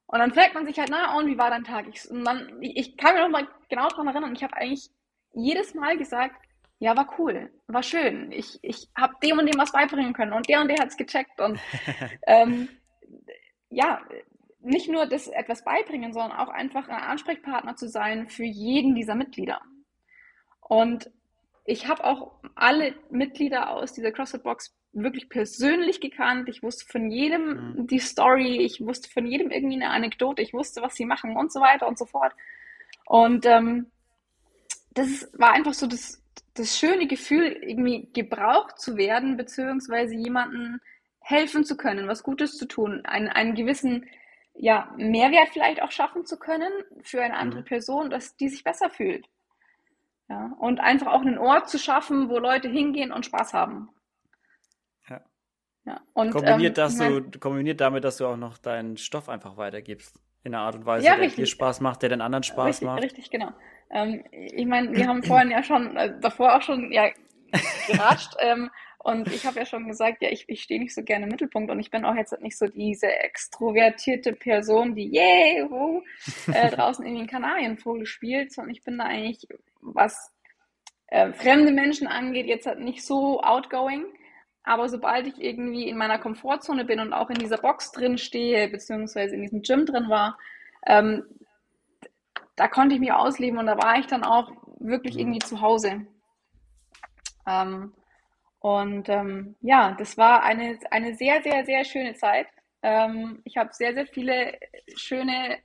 S2: Und dann fragt man sich halt, na, und wie war dein Tag? Ich, und dann, ich, ich kann mich noch mal genau daran erinnern, ich habe eigentlich jedes Mal gesagt, ja, war cool, war schön. Ich, ich habe dem und dem was beibringen können und der und der hat es gecheckt. Und ähm, ja, nicht nur das etwas beibringen, sondern auch einfach ein Ansprechpartner zu sein für jeden dieser Mitglieder. Und ich habe auch alle Mitglieder aus dieser CrossFit Box wirklich persönlich gekannt. Ich wusste von jedem mhm. die Story, ich wusste von jedem irgendwie eine Anekdote, ich wusste, was sie machen und so weiter und so fort. Und ähm, das war einfach so das, das schöne Gefühl, irgendwie gebraucht zu werden, beziehungsweise jemanden helfen zu können, was Gutes zu tun, einen, einen gewissen ja, Mehrwert vielleicht auch schaffen zu können für eine andere mhm. Person, dass die sich besser fühlt. Ja, und einfach auch einen Ort zu schaffen, wo Leute hingehen und Spaß haben.
S1: Ja. Und, kombiniert, ähm, dass mein, du, kombiniert damit, dass du auch noch deinen Stoff einfach weitergibst. In einer Art und Weise, ja, der dir Spaß macht, der den anderen Spaß
S2: richtig,
S1: macht.
S2: Richtig, genau. Ähm, ich meine, wir haben vorhin ja schon, äh, davor auch schon ja, geratscht. ähm, und ich habe ja schon gesagt, ja, ich, ich stehe nicht so gerne im Mittelpunkt und ich bin auch jetzt nicht so diese extrovertierte Person, die yay, wo, äh, draußen in den Kanarienvogel spielt, sondern ich bin da eigentlich, was äh, fremde Menschen angeht, jetzt halt nicht so outgoing. Aber sobald ich irgendwie in meiner Komfortzone bin und auch in dieser Box drin stehe, beziehungsweise in diesem Gym drin war, ähm, da konnte ich mich ausleben und da war ich dann auch wirklich mhm. irgendwie zu Hause. Ähm, und ähm, ja, das war eine, eine sehr, sehr, sehr schöne Zeit. Ähm, ich habe sehr, sehr viele schöne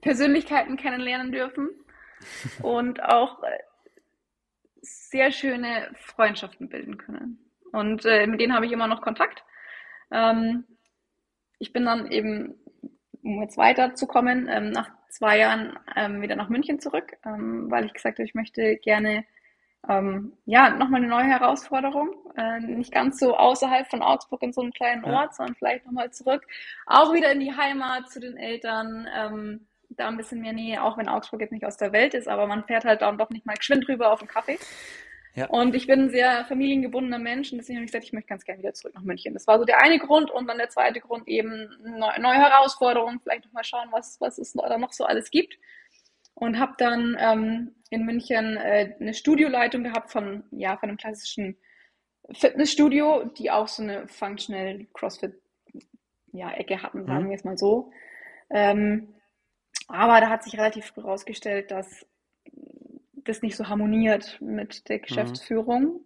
S2: Persönlichkeiten kennenlernen dürfen und auch äh, sehr schöne Freundschaften bilden können. Und äh, mit denen habe ich immer noch Kontakt. Ähm, ich bin dann eben, um jetzt weiterzukommen, ähm, nach zwei Jahren ähm, wieder nach München zurück, ähm, weil ich gesagt habe, ich möchte gerne ähm, ja, nochmal eine neue Herausforderung. Äh, nicht ganz so außerhalb von Augsburg in so einem kleinen Ort, ja. sondern vielleicht nochmal zurück. Auch wieder in die Heimat zu den Eltern. Ähm, da ein bisschen mehr Nähe, auch wenn Augsburg jetzt nicht aus der Welt ist, aber man fährt halt dann doch nicht mal geschwind rüber auf den Kaffee. Ja. Und ich bin ein sehr familiengebundener Mensch und deswegen habe ich gesagt, ich möchte ganz gerne wieder zurück nach München. Das war so der eine Grund und dann der zweite Grund eben neue, neue Herausforderungen, vielleicht nochmal schauen, was, was es da noch so alles gibt und habe dann ähm, in München äh, eine Studioleitung gehabt von, ja, von einem klassischen Fitnessstudio, die auch so eine Functional CrossFit ja, hatten, sagen mhm. wir es mal so. Ähm, aber da hat sich relativ früh herausgestellt, dass das nicht so harmoniert mit der mhm. Geschäftsführung. Mhm.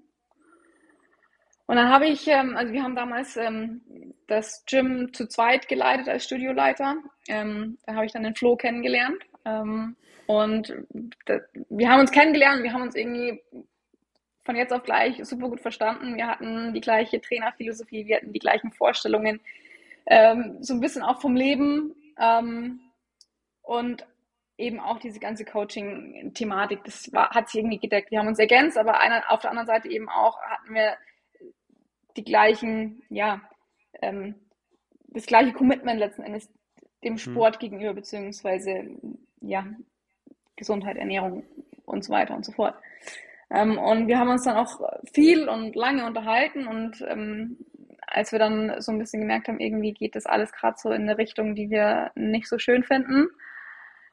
S2: Und dann habe ich, ähm, also wir haben damals ähm, das Gym zu zweit geleitet als Studioleiter. Ähm, da habe ich dann den Flo kennengelernt. Ähm, und das, wir haben uns kennengelernt, wir haben uns irgendwie von jetzt auf gleich super gut verstanden. Wir hatten die gleiche Trainerphilosophie, wir hatten die gleichen Vorstellungen, ähm, so ein bisschen auch vom Leben ähm, und eben auch diese ganze Coaching-Thematik, das war, hat sich irgendwie gedeckt. Wir haben uns ergänzt, aber einer, auf der anderen Seite eben auch hatten wir die gleichen, ja, ähm, das gleiche Commitment letzten Endes dem mhm. Sport mhm. gegenüber, beziehungsweise ja, Gesundheit, Ernährung und so weiter und so fort. Ähm, und wir haben uns dann auch viel und lange unterhalten und ähm, als wir dann so ein bisschen gemerkt haben, irgendwie geht das alles gerade so in eine Richtung, die wir nicht so schön finden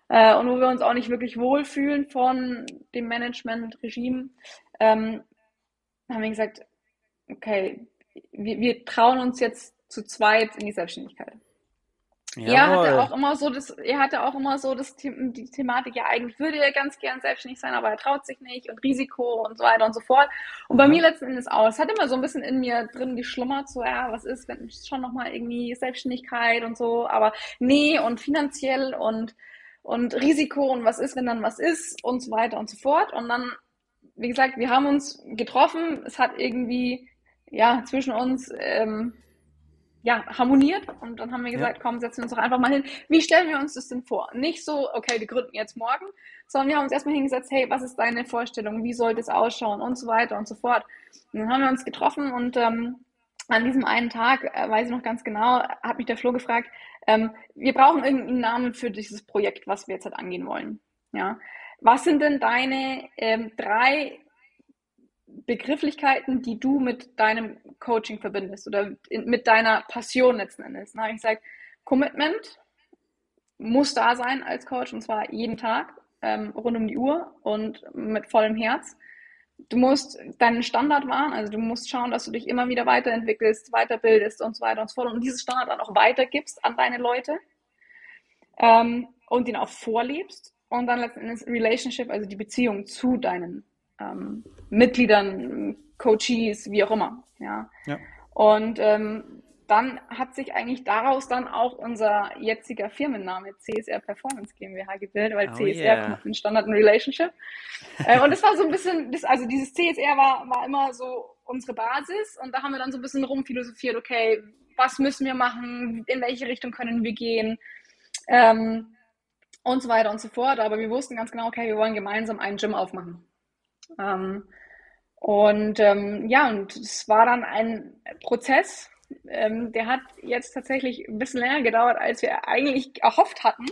S2: äh, und wo wir uns auch nicht wirklich wohlfühlen von dem Management-Regime, ähm, haben wir gesagt, okay, wir, wir trauen uns jetzt zu zweit in die Selbstständigkeit. Jawohl. Er hatte auch immer so das, er hatte auch immer so das, die Thematik, ja, eigentlich würde er ganz gern selbstständig sein, aber er traut sich nicht und Risiko und so weiter und so fort. Und bei mir letzten Endes auch. Es hat immer so ein bisschen in mir drin geschlummert, so, ja, was ist, wenn schon nochmal irgendwie Selbstständigkeit und so, aber nee und finanziell und, und Risiko und was ist, wenn dann was ist und so weiter und so fort. Und dann, wie gesagt, wir haben uns getroffen, es hat irgendwie, ja, zwischen uns, ähm, ja, harmoniert. Und dann haben wir gesagt, ja. komm, setzen wir uns doch einfach mal hin. Wie stellen wir uns das denn vor? Nicht so, okay, wir gründen jetzt morgen, sondern wir haben uns erstmal hingesetzt, hey, was ist deine Vorstellung? Wie sollte es ausschauen? Und so weiter und so fort. Und dann haben wir uns getroffen und ähm, an diesem einen Tag, äh, weiß ich noch ganz genau, hat mich der Flo gefragt, ähm, wir brauchen irgendeinen Namen für dieses Projekt, was wir jetzt halt angehen wollen. Ja. Was sind denn deine ähm, drei Begrifflichkeiten, die du mit deinem Coaching verbindest oder in, mit deiner Passion letzten Endes. Dann ich gesagt, Commitment muss da sein als Coach und zwar jeden Tag, ähm, rund um die Uhr und mit vollem Herz. Du musst deinen Standard wahren, also du musst schauen, dass du dich immer wieder weiterentwickelst, weiterbildest und so weiter und so fort und dieses Standard dann auch weitergibst an deine Leute ähm, und ihn auch vorlebst und dann letzten Endes Relationship, also die Beziehung zu deinen ähm, Mitgliedern, Coaches, wie auch immer. Ja. ja. Und ähm, dann hat sich eigentlich daraus dann auch unser jetziger Firmenname CSR Performance GmbH gebildet, weil oh CSR yeah. kommt von Standard and Relationship. äh, und das war so ein bisschen, das, also dieses CSR war, war immer so unsere Basis und da haben wir dann so ein bisschen rumphilosophiert, okay, was müssen wir machen, in welche Richtung können wir gehen ähm, und so weiter und so fort. Aber wir wussten ganz genau, okay, wir wollen gemeinsam einen Gym aufmachen. Ähm, und ähm, ja, und es war dann ein Prozess, ähm, der hat jetzt tatsächlich ein bisschen länger gedauert, als wir eigentlich erhofft hatten.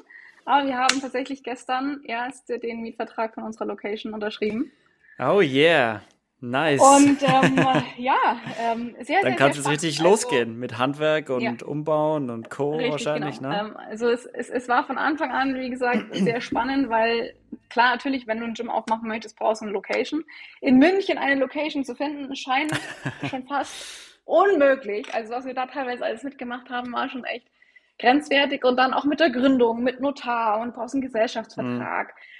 S2: Aber wir haben tatsächlich gestern erst den Mietvertrag von unserer Location unterschrieben.
S1: Oh yeah. Nice.
S2: Und ähm, ja, ähm, sehr,
S1: Dann
S2: sehr,
S1: kann es richtig also, losgehen mit Handwerk und ja. Umbauen und Co. wahrscheinlich,
S2: genau. ne? Ähm, also es, es, es war von Anfang an, wie gesagt, sehr spannend, weil klar, natürlich, wenn du ein Gym aufmachen möchtest, brauchst du eine Location. In München eine Location zu finden, scheint schon fast unmöglich. Also was wir da teilweise alles mitgemacht haben, war schon echt grenzwertig. Und dann auch mit der Gründung, mit Notar und brauchst einen Gesellschaftsvertrag. Mhm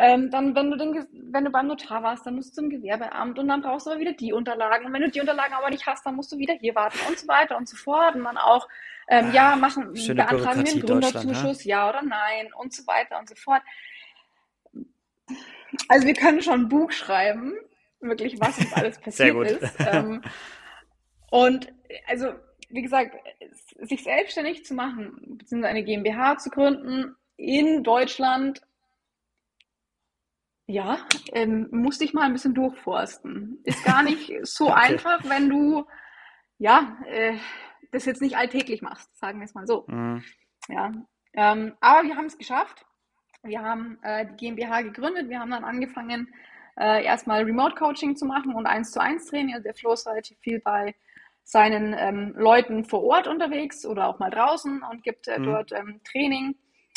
S2: ähm, dann, wenn du, den, wenn du beim Notar warst, dann musst du zum Gewerbeamt und dann brauchst du aber wieder die Unterlagen. Und wenn du die Unterlagen aber nicht hast, dann musst du wieder hier warten und so weiter und so fort. Und dann auch, ähm, ja, machen, beantragen wir einen Gründerzuschuss, ne? ja oder nein und so weiter und so fort. Also wir können schon ein Buch schreiben, wirklich, was uns alles passiert ist. Ähm, und also, wie gesagt, sich selbstständig zu machen, beziehungsweise eine GmbH zu gründen in Deutschland, ja, ähm, musste ich mal ein bisschen durchforsten. Ist gar nicht so okay. einfach, wenn du, ja, äh, das jetzt nicht alltäglich machst, sagen wir es mal so. Mhm. Ja, ähm, aber wir haben es geschafft. Wir haben äh, die GmbH gegründet. Wir haben dann angefangen, äh, erstmal Remote Coaching zu machen und eins zu eins Training. Also der Flo ist relativ viel bei seinen ähm, Leuten vor Ort unterwegs oder auch mal draußen und gibt äh, mhm. dort ähm, Training.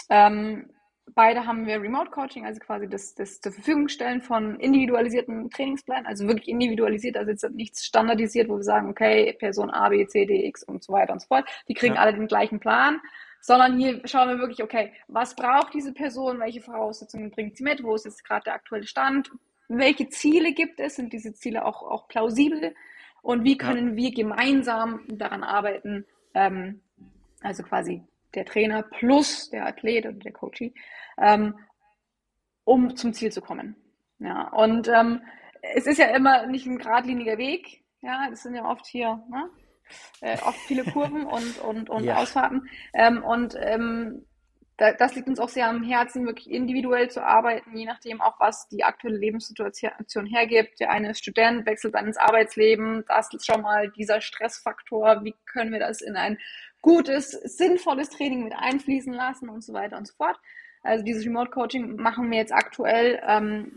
S2: Ähm, beide haben wir Remote Coaching, also quasi das, das zur Verfügung stellen von individualisierten Trainingsplänen, also wirklich individualisiert, also jetzt nichts standardisiert, wo wir sagen, okay, Person A, B, C, D, X und so weiter und so fort. Die kriegen ja. alle den gleichen Plan, sondern hier schauen wir wirklich, okay, was braucht diese Person, welche Voraussetzungen bringt sie mit, wo ist jetzt gerade der aktuelle Stand, welche Ziele gibt es, sind diese Ziele auch, auch plausibel und wie können ja. wir gemeinsam daran arbeiten, ähm, also quasi der Trainer plus der Athlet oder der Coachie, ähm, um zum Ziel zu kommen. Ja, und ähm, es ist ja immer nicht ein geradliniger Weg. Ja, das sind ja oft hier ne? äh, oft viele Kurven und, und, und ja. Ausfahrten. Ähm, und ähm, das liegt uns auch sehr am Herzen, wirklich individuell zu arbeiten, je nachdem auch, was die aktuelle Lebenssituation hergibt. Der eine ist Student, wechselt dann ins Arbeitsleben. Das ist schon mal dieser Stressfaktor. Wie können wir das in ein gutes, sinnvolles Training mit einfließen lassen und so weiter und so fort. Also dieses Remote Coaching machen wir jetzt aktuell ähm,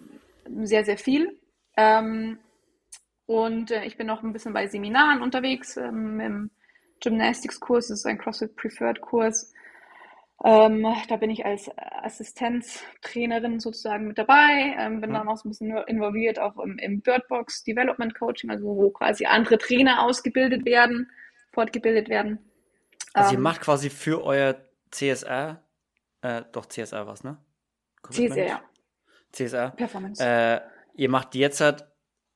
S2: sehr, sehr viel. Ähm, und äh, ich bin noch ein bisschen bei Seminaren unterwegs ähm, im Gymnastics-Kurs. Das ist ein CrossFit Preferred Kurs. Ähm, da bin ich als Assistenztrainerin sozusagen mit dabei, ähm, bin ja. dann auch so ein bisschen involviert auch im, im Birdbox Development Coaching, also wo quasi andere Trainer ausgebildet werden, fortgebildet werden.
S1: Also ähm, ihr macht quasi für euer CSR, äh, doch CSR was, ne?
S2: CSR, ja.
S1: CSR.
S2: Performance.
S1: Äh, ihr macht jetzt halt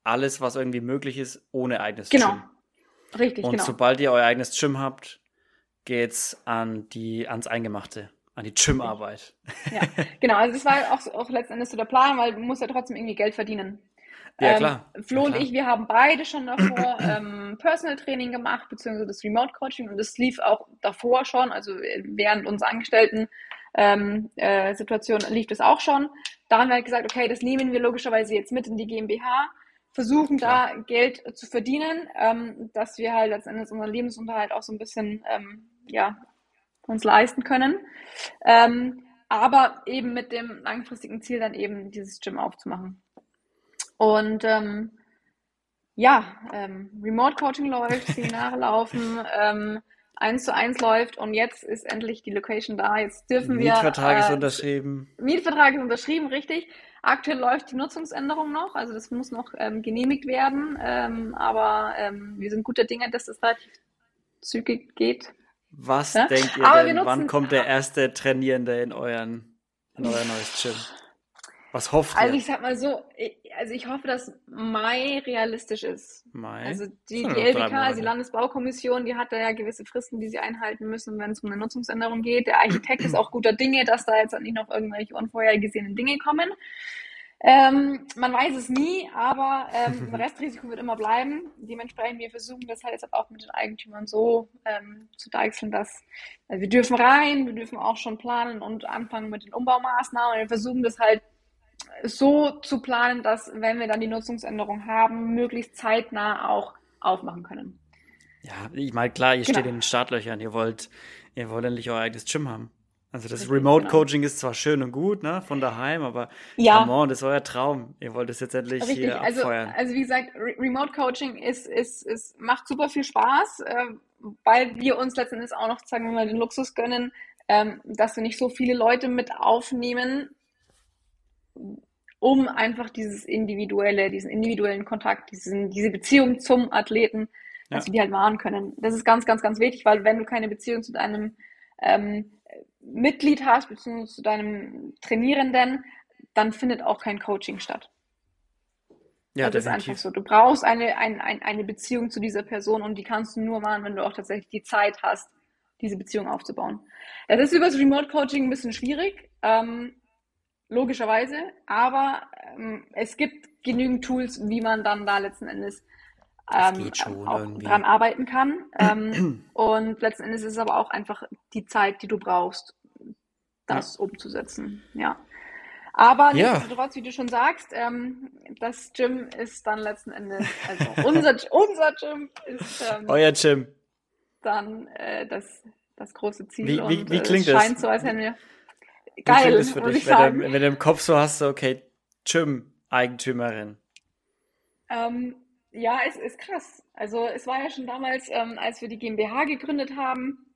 S1: alles, was irgendwie möglich ist, ohne eigenes
S2: genau.
S1: Gym.
S2: Genau. Richtig,
S1: Und
S2: genau.
S1: sobald ihr euer eigenes Gym habt, geht's an die, ans Eingemachte, an die Gymarbeit.
S2: Ja, genau. Also das war auch, auch letztendlich so der Plan, weil du musst ja trotzdem irgendwie Geld verdienen.
S1: Ja, klar.
S2: Ähm, Flo
S1: ja,
S2: und
S1: klar.
S2: ich, wir haben beide schon davor ähm, Personal Training gemacht, beziehungsweise das Remote Coaching und das lief auch davor schon, also während unserer Angestellten ähm, äh, Situation lief das auch schon. Da haben wir halt gesagt, okay, das nehmen wir logischerweise jetzt mit in die GmbH, versuchen Klar. da Geld zu verdienen, ähm, dass wir halt letztendlich unseren Lebensunterhalt auch so ein bisschen ähm, ja, uns leisten können. Ähm, aber eben mit dem langfristigen Ziel dann eben dieses Gym aufzumachen. Und ähm, ja, ähm, Remote Coaching läuft, Seminare laufen, ähm, eins zu eins läuft und jetzt ist endlich die Location da. Jetzt dürfen wir.
S1: Mietvertrag äh, ist unterschrieben.
S2: Mietvertrag ist unterschrieben, richtig. Aktuell läuft die Nutzungsänderung noch, also das muss noch ähm, genehmigt werden, ähm, aber ähm, wir sind guter Dinge, dass das relativ zügig geht.
S1: Was ja? denkt ihr aber denn, wann kommt der erste Trainierende in euren in euer neues Gym? Was hofft
S2: ihr? Also ich sag mal so, also ich hoffe, dass Mai realistisch ist.
S1: Mai?
S2: Also die, die LBK, also die Landesbaukommission, die hat da ja gewisse Fristen, die sie einhalten müssen, wenn es um eine Nutzungsänderung geht. Der Architekt ist auch guter Dinge, dass da jetzt nicht noch irgendwelche unvorhergesehenen Dinge kommen. Ähm, man weiß es nie, aber ähm, Restrisiko wird immer bleiben. Dementsprechend, wir versuchen das halt jetzt auch mit den Eigentümern so ähm, zu deichseln, dass also wir dürfen rein, wir dürfen auch schon planen und anfangen mit den Umbaumaßnahmen. Wir versuchen das halt so zu planen, dass, wenn wir dann die Nutzungsänderung haben, möglichst zeitnah auch aufmachen können.
S1: Ja, ich meine, klar, ihr genau. steht in den Startlöchern, ihr wollt, ihr wollt endlich euer eigenes Gym haben. Also das Remote-Coaching ist zwar schön und gut, ne, von daheim, aber
S2: ja.
S1: come on, das ist euer Traum. Ihr wollt es jetzt endlich Richtig. hier
S2: also,
S1: abfeuern.
S2: Also wie gesagt, Re Remote-Coaching ist, ist, ist, macht super viel Spaß, äh, weil wir uns letztendlich auch noch, sagen wir mal, den Luxus gönnen, ähm, dass wir nicht so viele Leute mit aufnehmen, um einfach dieses individuelle, diesen individuellen Kontakt, diesen, diese Beziehung zum Athleten, dass wir die halt wahren können. Das ist ganz, ganz, ganz wichtig, weil wenn du keine Beziehung zu deinem ähm, Mitglied hast, beziehungsweise zu deinem Trainierenden, dann findet auch kein Coaching statt.
S1: Ja,
S2: das definitiv. ist einfach so. Du brauchst eine, ein, ein, eine Beziehung zu dieser Person und die kannst du nur machen, wenn du auch tatsächlich die Zeit hast, diese Beziehung aufzubauen. Das ist über das Remote Coaching ein bisschen schwierig. Ähm, logischerweise, aber ähm, es gibt genügend Tools, wie man dann da letzten Endes ähm, auch irgendwie. dran arbeiten kann. Ähm, und letzten Endes ist es aber auch einfach die Zeit, die du brauchst, das ja. umzusetzen. Ja. Aber ja. nichtsdestotrotz, wie du schon sagst, ähm, das Gym ist dann letzten Endes, also unser, unser Gym ist ähm,
S1: euer Gym.
S2: Dann äh, das, das große Ziel.
S1: Wie, wie,
S2: und,
S1: wie klingt
S2: äh,
S1: es?
S2: scheint so, als hätten wir. Geil,
S1: wie für dich, wenn, du, wenn du im Kopf so hast, okay, Gym-Eigentümerin.
S2: Ähm, ja, es ist krass. Also es war ja schon damals, ähm, als wir die GmbH gegründet haben,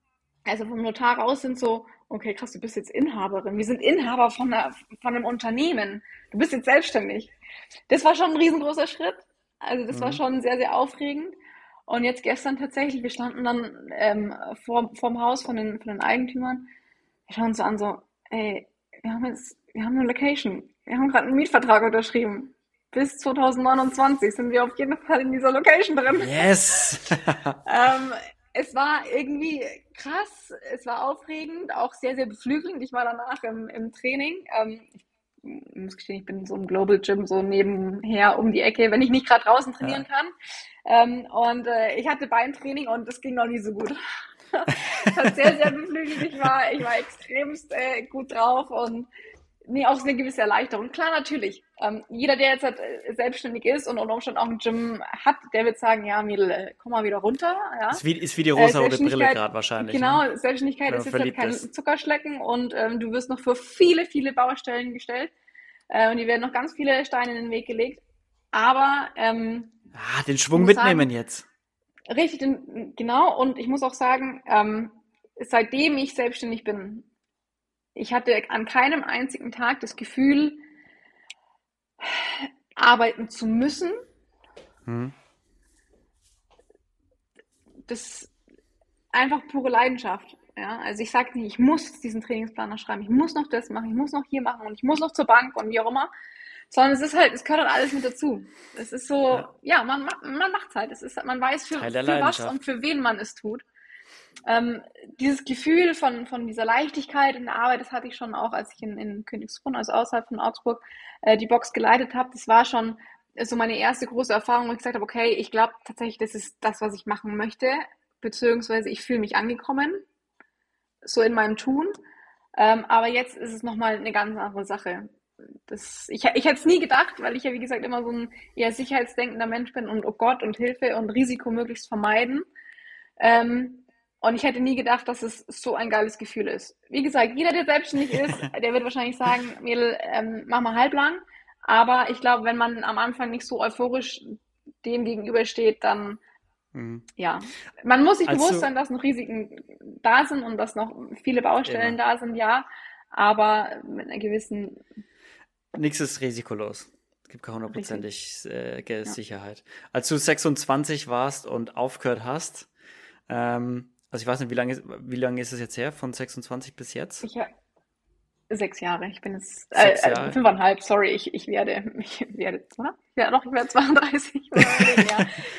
S2: also vom Notar raus sind so, okay, krass, du bist jetzt Inhaberin. Wir sind Inhaber von, einer, von einem Unternehmen. Du bist jetzt selbstständig. Das war schon ein riesengroßer Schritt. Also das mhm. war schon sehr, sehr aufregend. Und jetzt gestern tatsächlich, wir standen dann ähm, vor, vorm Haus von den, von den Eigentümern. Wir schauen uns so an, so, ey, wir haben jetzt, wir haben eine Location. Wir haben gerade einen Mietvertrag unterschrieben bis 2029 sind wir auf jeden Fall in dieser Location drin.
S1: Yes!
S2: ähm, es war irgendwie krass, es war aufregend, auch sehr, sehr beflügelnd. Ich war danach im, im Training. Ähm, ich muss gestehen, ich bin in so einem Global Gym so nebenher um die Ecke, wenn ich nicht gerade draußen trainieren ja. kann. Ähm, und äh, ich hatte Beintraining und das ging noch nie so gut. das hat sehr, sehr beflügelt. Ich war, ich war extremst äh, gut drauf und nee, auch eine gewisse Erleichterung. Klar, natürlich. Ähm, jeder, der jetzt halt äh, selbstständig ist und unter Umständen auch ein Gym hat, der wird sagen, ja, Mädel, äh, komm mal wieder runter. Ja.
S1: Ist, wie, ist wie die rosa-rote äh, Brille gerade wahrscheinlich.
S2: Genau, ne? Selbstständigkeit ist jetzt halt kein ist. Zuckerschlecken und ähm, du wirst noch für viele, viele Baustellen gestellt. Äh, und die werden noch ganz viele Steine in den Weg gelegt. Aber ähm,
S1: ah, den Schwung mitnehmen sagen, jetzt.
S2: Richtig, den, genau. Und ich muss auch sagen, ähm, seitdem ich selbstständig bin, ich hatte an keinem einzigen Tag das Gefühl, arbeiten zu müssen. Hm. Das einfach pure Leidenschaft. Ja, also ich sage nicht, ich muss diesen Trainingsplan noch schreiben, ich muss noch das machen, ich muss noch hier machen und ich muss noch zur Bank und wie auch immer. Sondern es ist halt, es gehört halt alles mit dazu. Es ist so, ja, ja man, man macht es halt. Es ist, man weiß für, für was und für wen man es tut ähm, dieses Gefühl von, von dieser Leichtigkeit in der Arbeit, das hatte ich schon auch, als ich in, in Königsbrunn, also außerhalb von Augsburg, äh, die Box geleitet habe. Das war schon so meine erste große Erfahrung, wo ich gesagt habe, okay, ich glaube tatsächlich, das ist das, was ich machen möchte, beziehungsweise ich fühle mich angekommen, so in meinem Tun. Ähm, aber jetzt ist es nochmal eine ganz andere Sache. Das, ich, ich hätte es nie gedacht, weil ich ja, wie gesagt, immer so ein eher sicherheitsdenkender Mensch bin und oh Gott und Hilfe und Risiko möglichst vermeiden. Ähm, und ich hätte nie gedacht, dass es so ein geiles Gefühl ist. Wie gesagt, jeder, der selbstständig ist, der wird wahrscheinlich sagen, Mädel, ähm, mach mal halblang. Aber ich glaube, wenn man am Anfang nicht so euphorisch dem gegenübersteht, dann mhm. ja. Man muss sich also, bewusst sein, dass noch Risiken da sind und dass noch viele Baustellen immer. da sind, ja. Aber mit einer gewissen.
S1: Nichts ist risikolos. Es gibt keine hundertprozentig äh, Sicherheit. Als du 26 warst und aufgehört hast, ähm, also ich weiß nicht, wie lange, wie lange ist es jetzt her, von 26 bis jetzt?
S2: Ich, sechs Jahre. Ich bin jetzt äh, äh, fünfeinhalb, sorry, ich, ich werde, ich werde, oder? Ja, doch, ich werde 32. ich,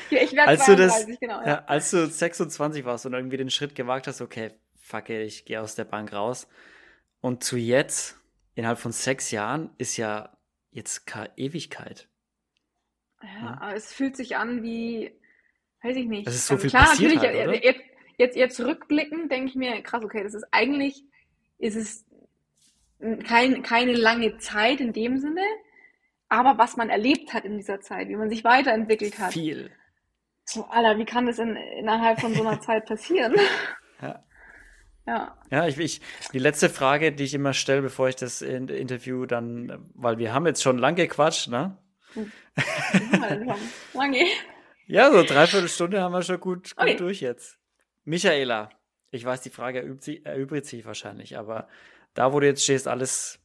S1: ich werde als 32, du das, genau. Ja. Ja, als du 26 warst und irgendwie den Schritt gewagt hast, okay, fuck it, ich gehe aus der Bank raus. Und zu jetzt, innerhalb von sechs Jahren, ist ja jetzt keine Ewigkeit.
S2: Ja, ja, aber es fühlt sich an wie, weiß ich nicht.
S1: Es ist so ähm, viel klar, passiert natürlich, halt, oder?
S2: Jetzt, jetzt, jetzt rückblickend denke ich mir, krass, okay, das ist eigentlich, ist es kein, keine lange Zeit in dem Sinne, aber was man erlebt hat in dieser Zeit, wie man sich weiterentwickelt hat.
S1: Viel.
S2: So, Alter, wie kann das in, innerhalb von so einer Zeit passieren?
S1: Ja. Ja. Ja, ich, ich, die letzte Frage, die ich immer stelle, bevor ich das Interview dann, weil wir haben jetzt schon lange gequatscht, ne?
S2: Lange.
S1: Ja, so dreiviertel Stunde haben wir schon gut, gut okay. durch jetzt. Michaela, ich weiß, die Frage erübrigt sich wahrscheinlich, aber da, wo du jetzt stehst, alles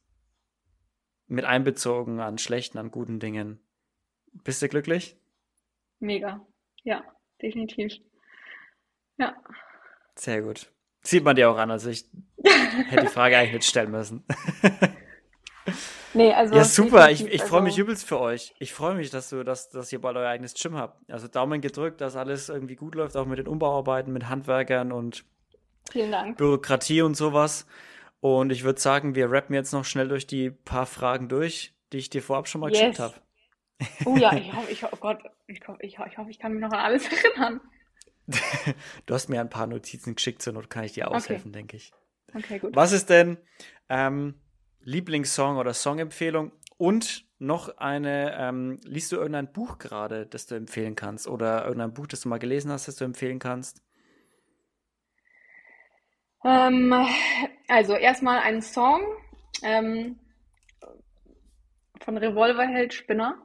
S1: mit einbezogen an schlechten, an guten Dingen. Bist du glücklich?
S2: Mega. Ja, definitiv. Ja.
S1: Sehr gut. Sieht man dir auch an, also ich hätte die Frage eigentlich nicht stellen müssen.
S2: nee, also.
S1: Ja, super. Ich, ich freue mich also übelst für euch. Ich freue mich, dass du, dass, dass ihr bald euer eigenes Gym habt. Also Daumen gedrückt, dass alles irgendwie gut läuft, auch mit den Umbauarbeiten, mit Handwerkern und. Bürokratie und sowas. Und ich würde sagen, wir rappen jetzt noch schnell durch die paar Fragen durch, die ich dir vorab schon mal yes. geschickt habe.
S2: Oh ja, ich hoffe, ich, oh Gott, ich, hoffe, ich, ich, hoffe, ich kann mich noch an alles erinnern.
S1: du hast mir ein paar Notizen geschickt, zur Not kann ich dir aushelfen, okay. denke ich.
S2: Okay, gut.
S1: Was ist denn ähm, Lieblingssong oder Songempfehlung? Und noch eine, ähm, liest du irgendein Buch gerade, das du empfehlen kannst? Oder irgendein Buch, das du mal gelesen hast, das du empfehlen kannst?
S2: Ähm, also erstmal ein Song ähm, von Revolverheld Spinner.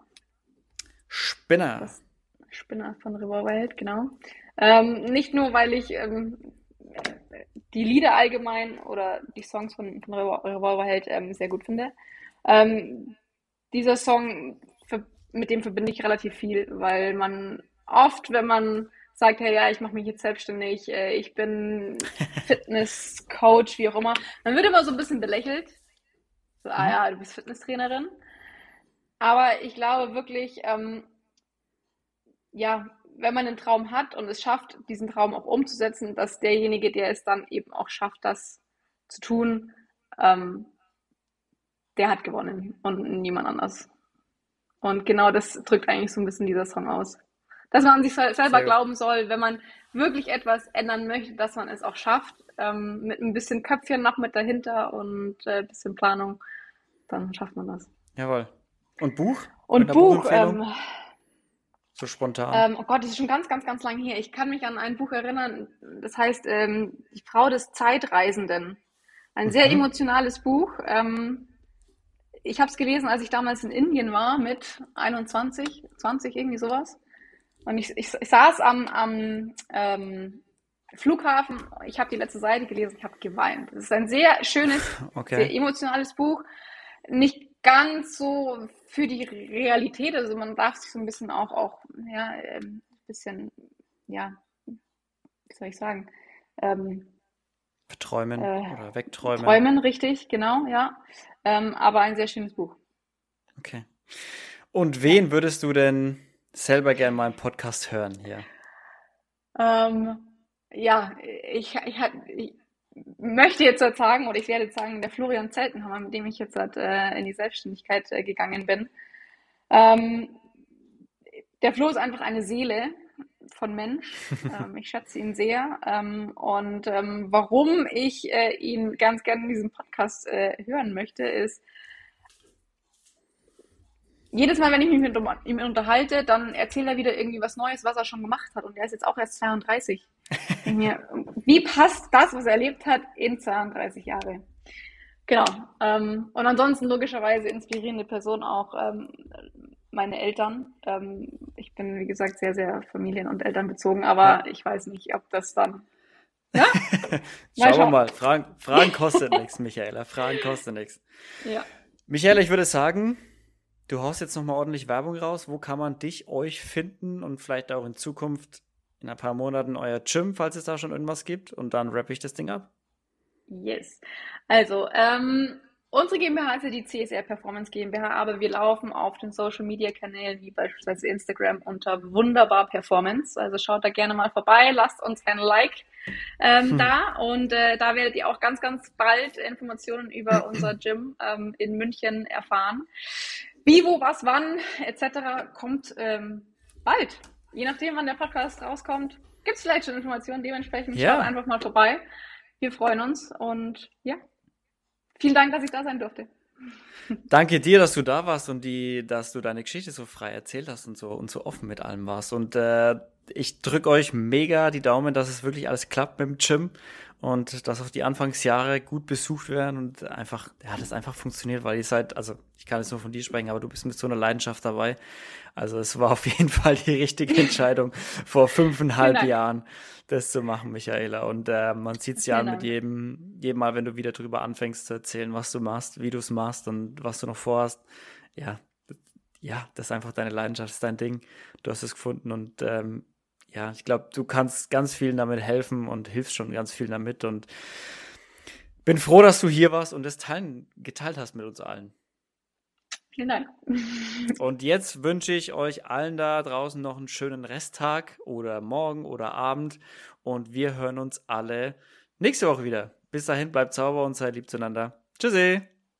S1: Spinner.
S2: Das Spinner von Revolverheld, genau. Ähm, nicht nur, weil ich ähm, die Lieder allgemein oder die Songs von, von Revolverheld ähm, sehr gut finde. Ähm, dieser Song, mit dem verbinde ich relativ viel, weil man oft, wenn man sagt, hey, ja, ich mache mich jetzt selbstständig, äh, ich bin Fitnesscoach, wie auch immer, dann wird immer so ein bisschen belächelt. So, ah mhm. ja, du bist Fitnesstrainerin. Aber ich glaube wirklich, ähm, ja, wenn man einen Traum hat und es schafft, diesen Traum auch umzusetzen, dass derjenige, der es dann eben auch schafft, das zu tun, ähm, der hat gewonnen und niemand anders. Und genau das drückt eigentlich so ein bisschen dieser Song aus. Dass man sich selber glauben soll, wenn man wirklich etwas ändern möchte, dass man es auch schafft, ähm, mit ein bisschen Köpfchen noch mit dahinter und äh, ein bisschen Planung, dann schafft man das.
S1: Jawohl. Und Buch?
S2: Und Buch, ähm,
S1: so spontan.
S2: Ähm, oh Gott, das ist schon ganz, ganz, ganz lang her. Ich kann mich an ein Buch erinnern, das heißt ähm, Die Frau des Zeitreisenden. Ein sehr mhm. emotionales Buch. Ähm, ich habe es gelesen, als ich damals in Indien war, mit 21, 20, irgendwie sowas. Und ich, ich, ich saß am, am ähm, Flughafen, ich habe die letzte Seite gelesen, ich habe geweint. Es ist ein sehr schönes, okay. sehr emotionales Buch. Nicht ganz so für die Realität, also man darf sich so ein bisschen auch, auch ja, ein ähm, bisschen, ja, wie soll ich sagen, ähm,
S1: Verträumen äh, oder wegträumen.
S2: Träumen, richtig, genau, ja. Ähm, aber ein sehr schönes Buch.
S1: Okay. Und wen würdest du denn selber gerne mal im Podcast hören hier?
S2: Ähm, ja, ich, ich, ich, möchte jetzt halt sagen, oder ich werde jetzt sagen, der Florian Zeltenhammer, mit dem ich jetzt halt, äh, in die Selbstständigkeit äh, gegangen bin. Ähm, der Flo ist einfach eine Seele von Mensch. ähm, ich schätze ihn sehr. Ähm, und ähm, warum ich äh, ihn ganz gerne in diesem Podcast äh, hören möchte, ist, jedes Mal, wenn ich mich mit ihm unterhalte, dann erzählt er wieder irgendwie was Neues, was er schon gemacht hat. Und er ist jetzt auch erst 32. mir, wie passt das, was er erlebt hat, in 32 Jahre? Genau. Ähm, und ansonsten logischerweise inspirierende Person auch ähm, meine Eltern. Ähm, ich bin, wie gesagt, sehr, sehr familien- und elternbezogen, aber ja. ich weiß nicht, ob das dann.
S1: Ja? Schauen wir mal. Fragen, Fragen kostet nichts, Michaela. Fragen kostet nichts.
S2: Ja.
S1: Michaela, ich würde sagen, Du haust jetzt nochmal ordentlich Werbung raus. Wo kann man dich, euch finden und vielleicht auch in Zukunft in ein paar Monaten euer Gym, falls es da schon irgendwas gibt? Und dann rappe ich das Ding ab.
S2: Yes. Also, ähm, unsere GmbH ist ja die CSR Performance GmbH, aber wir laufen auf den Social Media Kanälen wie beispielsweise Instagram unter Wunderbar Performance. Also schaut da gerne mal vorbei, lasst uns ein Like ähm, hm. da und äh, da werdet ihr auch ganz, ganz bald Informationen über unser Gym ähm, in München erfahren. Wie, wo, was, wann etc. kommt ähm, bald. Je nachdem, wann der Podcast rauskommt, gibt es vielleicht schon Informationen. Dementsprechend ja. schaut einfach mal vorbei. Wir freuen uns und ja, vielen Dank, dass ich da sein durfte.
S1: Danke dir, dass du da warst und die, dass du deine Geschichte so frei erzählt hast und so und so offen mit allem warst. Und äh, ich drücke euch mega die Daumen, dass es wirklich alles klappt mit dem Gym und dass auch die Anfangsjahre gut besucht werden und einfach, ja, das einfach funktioniert, weil ihr seid, also ich kann jetzt nur von dir sprechen, aber du bist mit so einer Leidenschaft dabei. Also es war auf jeden Fall die richtige Entscheidung vor fünfeinhalb Jahren, das zu machen, Michaela. Und äh, man sieht es ja mit jedem, jedem Mal, wenn du wieder drüber anfängst zu erzählen, was du machst, wie du es machst und was du noch vorhast. Ja, ja, das ist einfach deine Leidenschaft, das ist dein Ding. Du hast es gefunden und ähm, ja, ich glaube, du kannst ganz vielen damit helfen und hilfst schon ganz vielen damit und bin froh, dass du hier warst und das teilen, geteilt hast mit uns allen.
S2: Vielen Dank.
S1: Und jetzt wünsche ich euch allen da draußen noch einen schönen Resttag oder morgen oder Abend und wir hören uns alle nächste Woche wieder. Bis dahin, bleibt sauber und seid lieb zueinander. Tschüssi.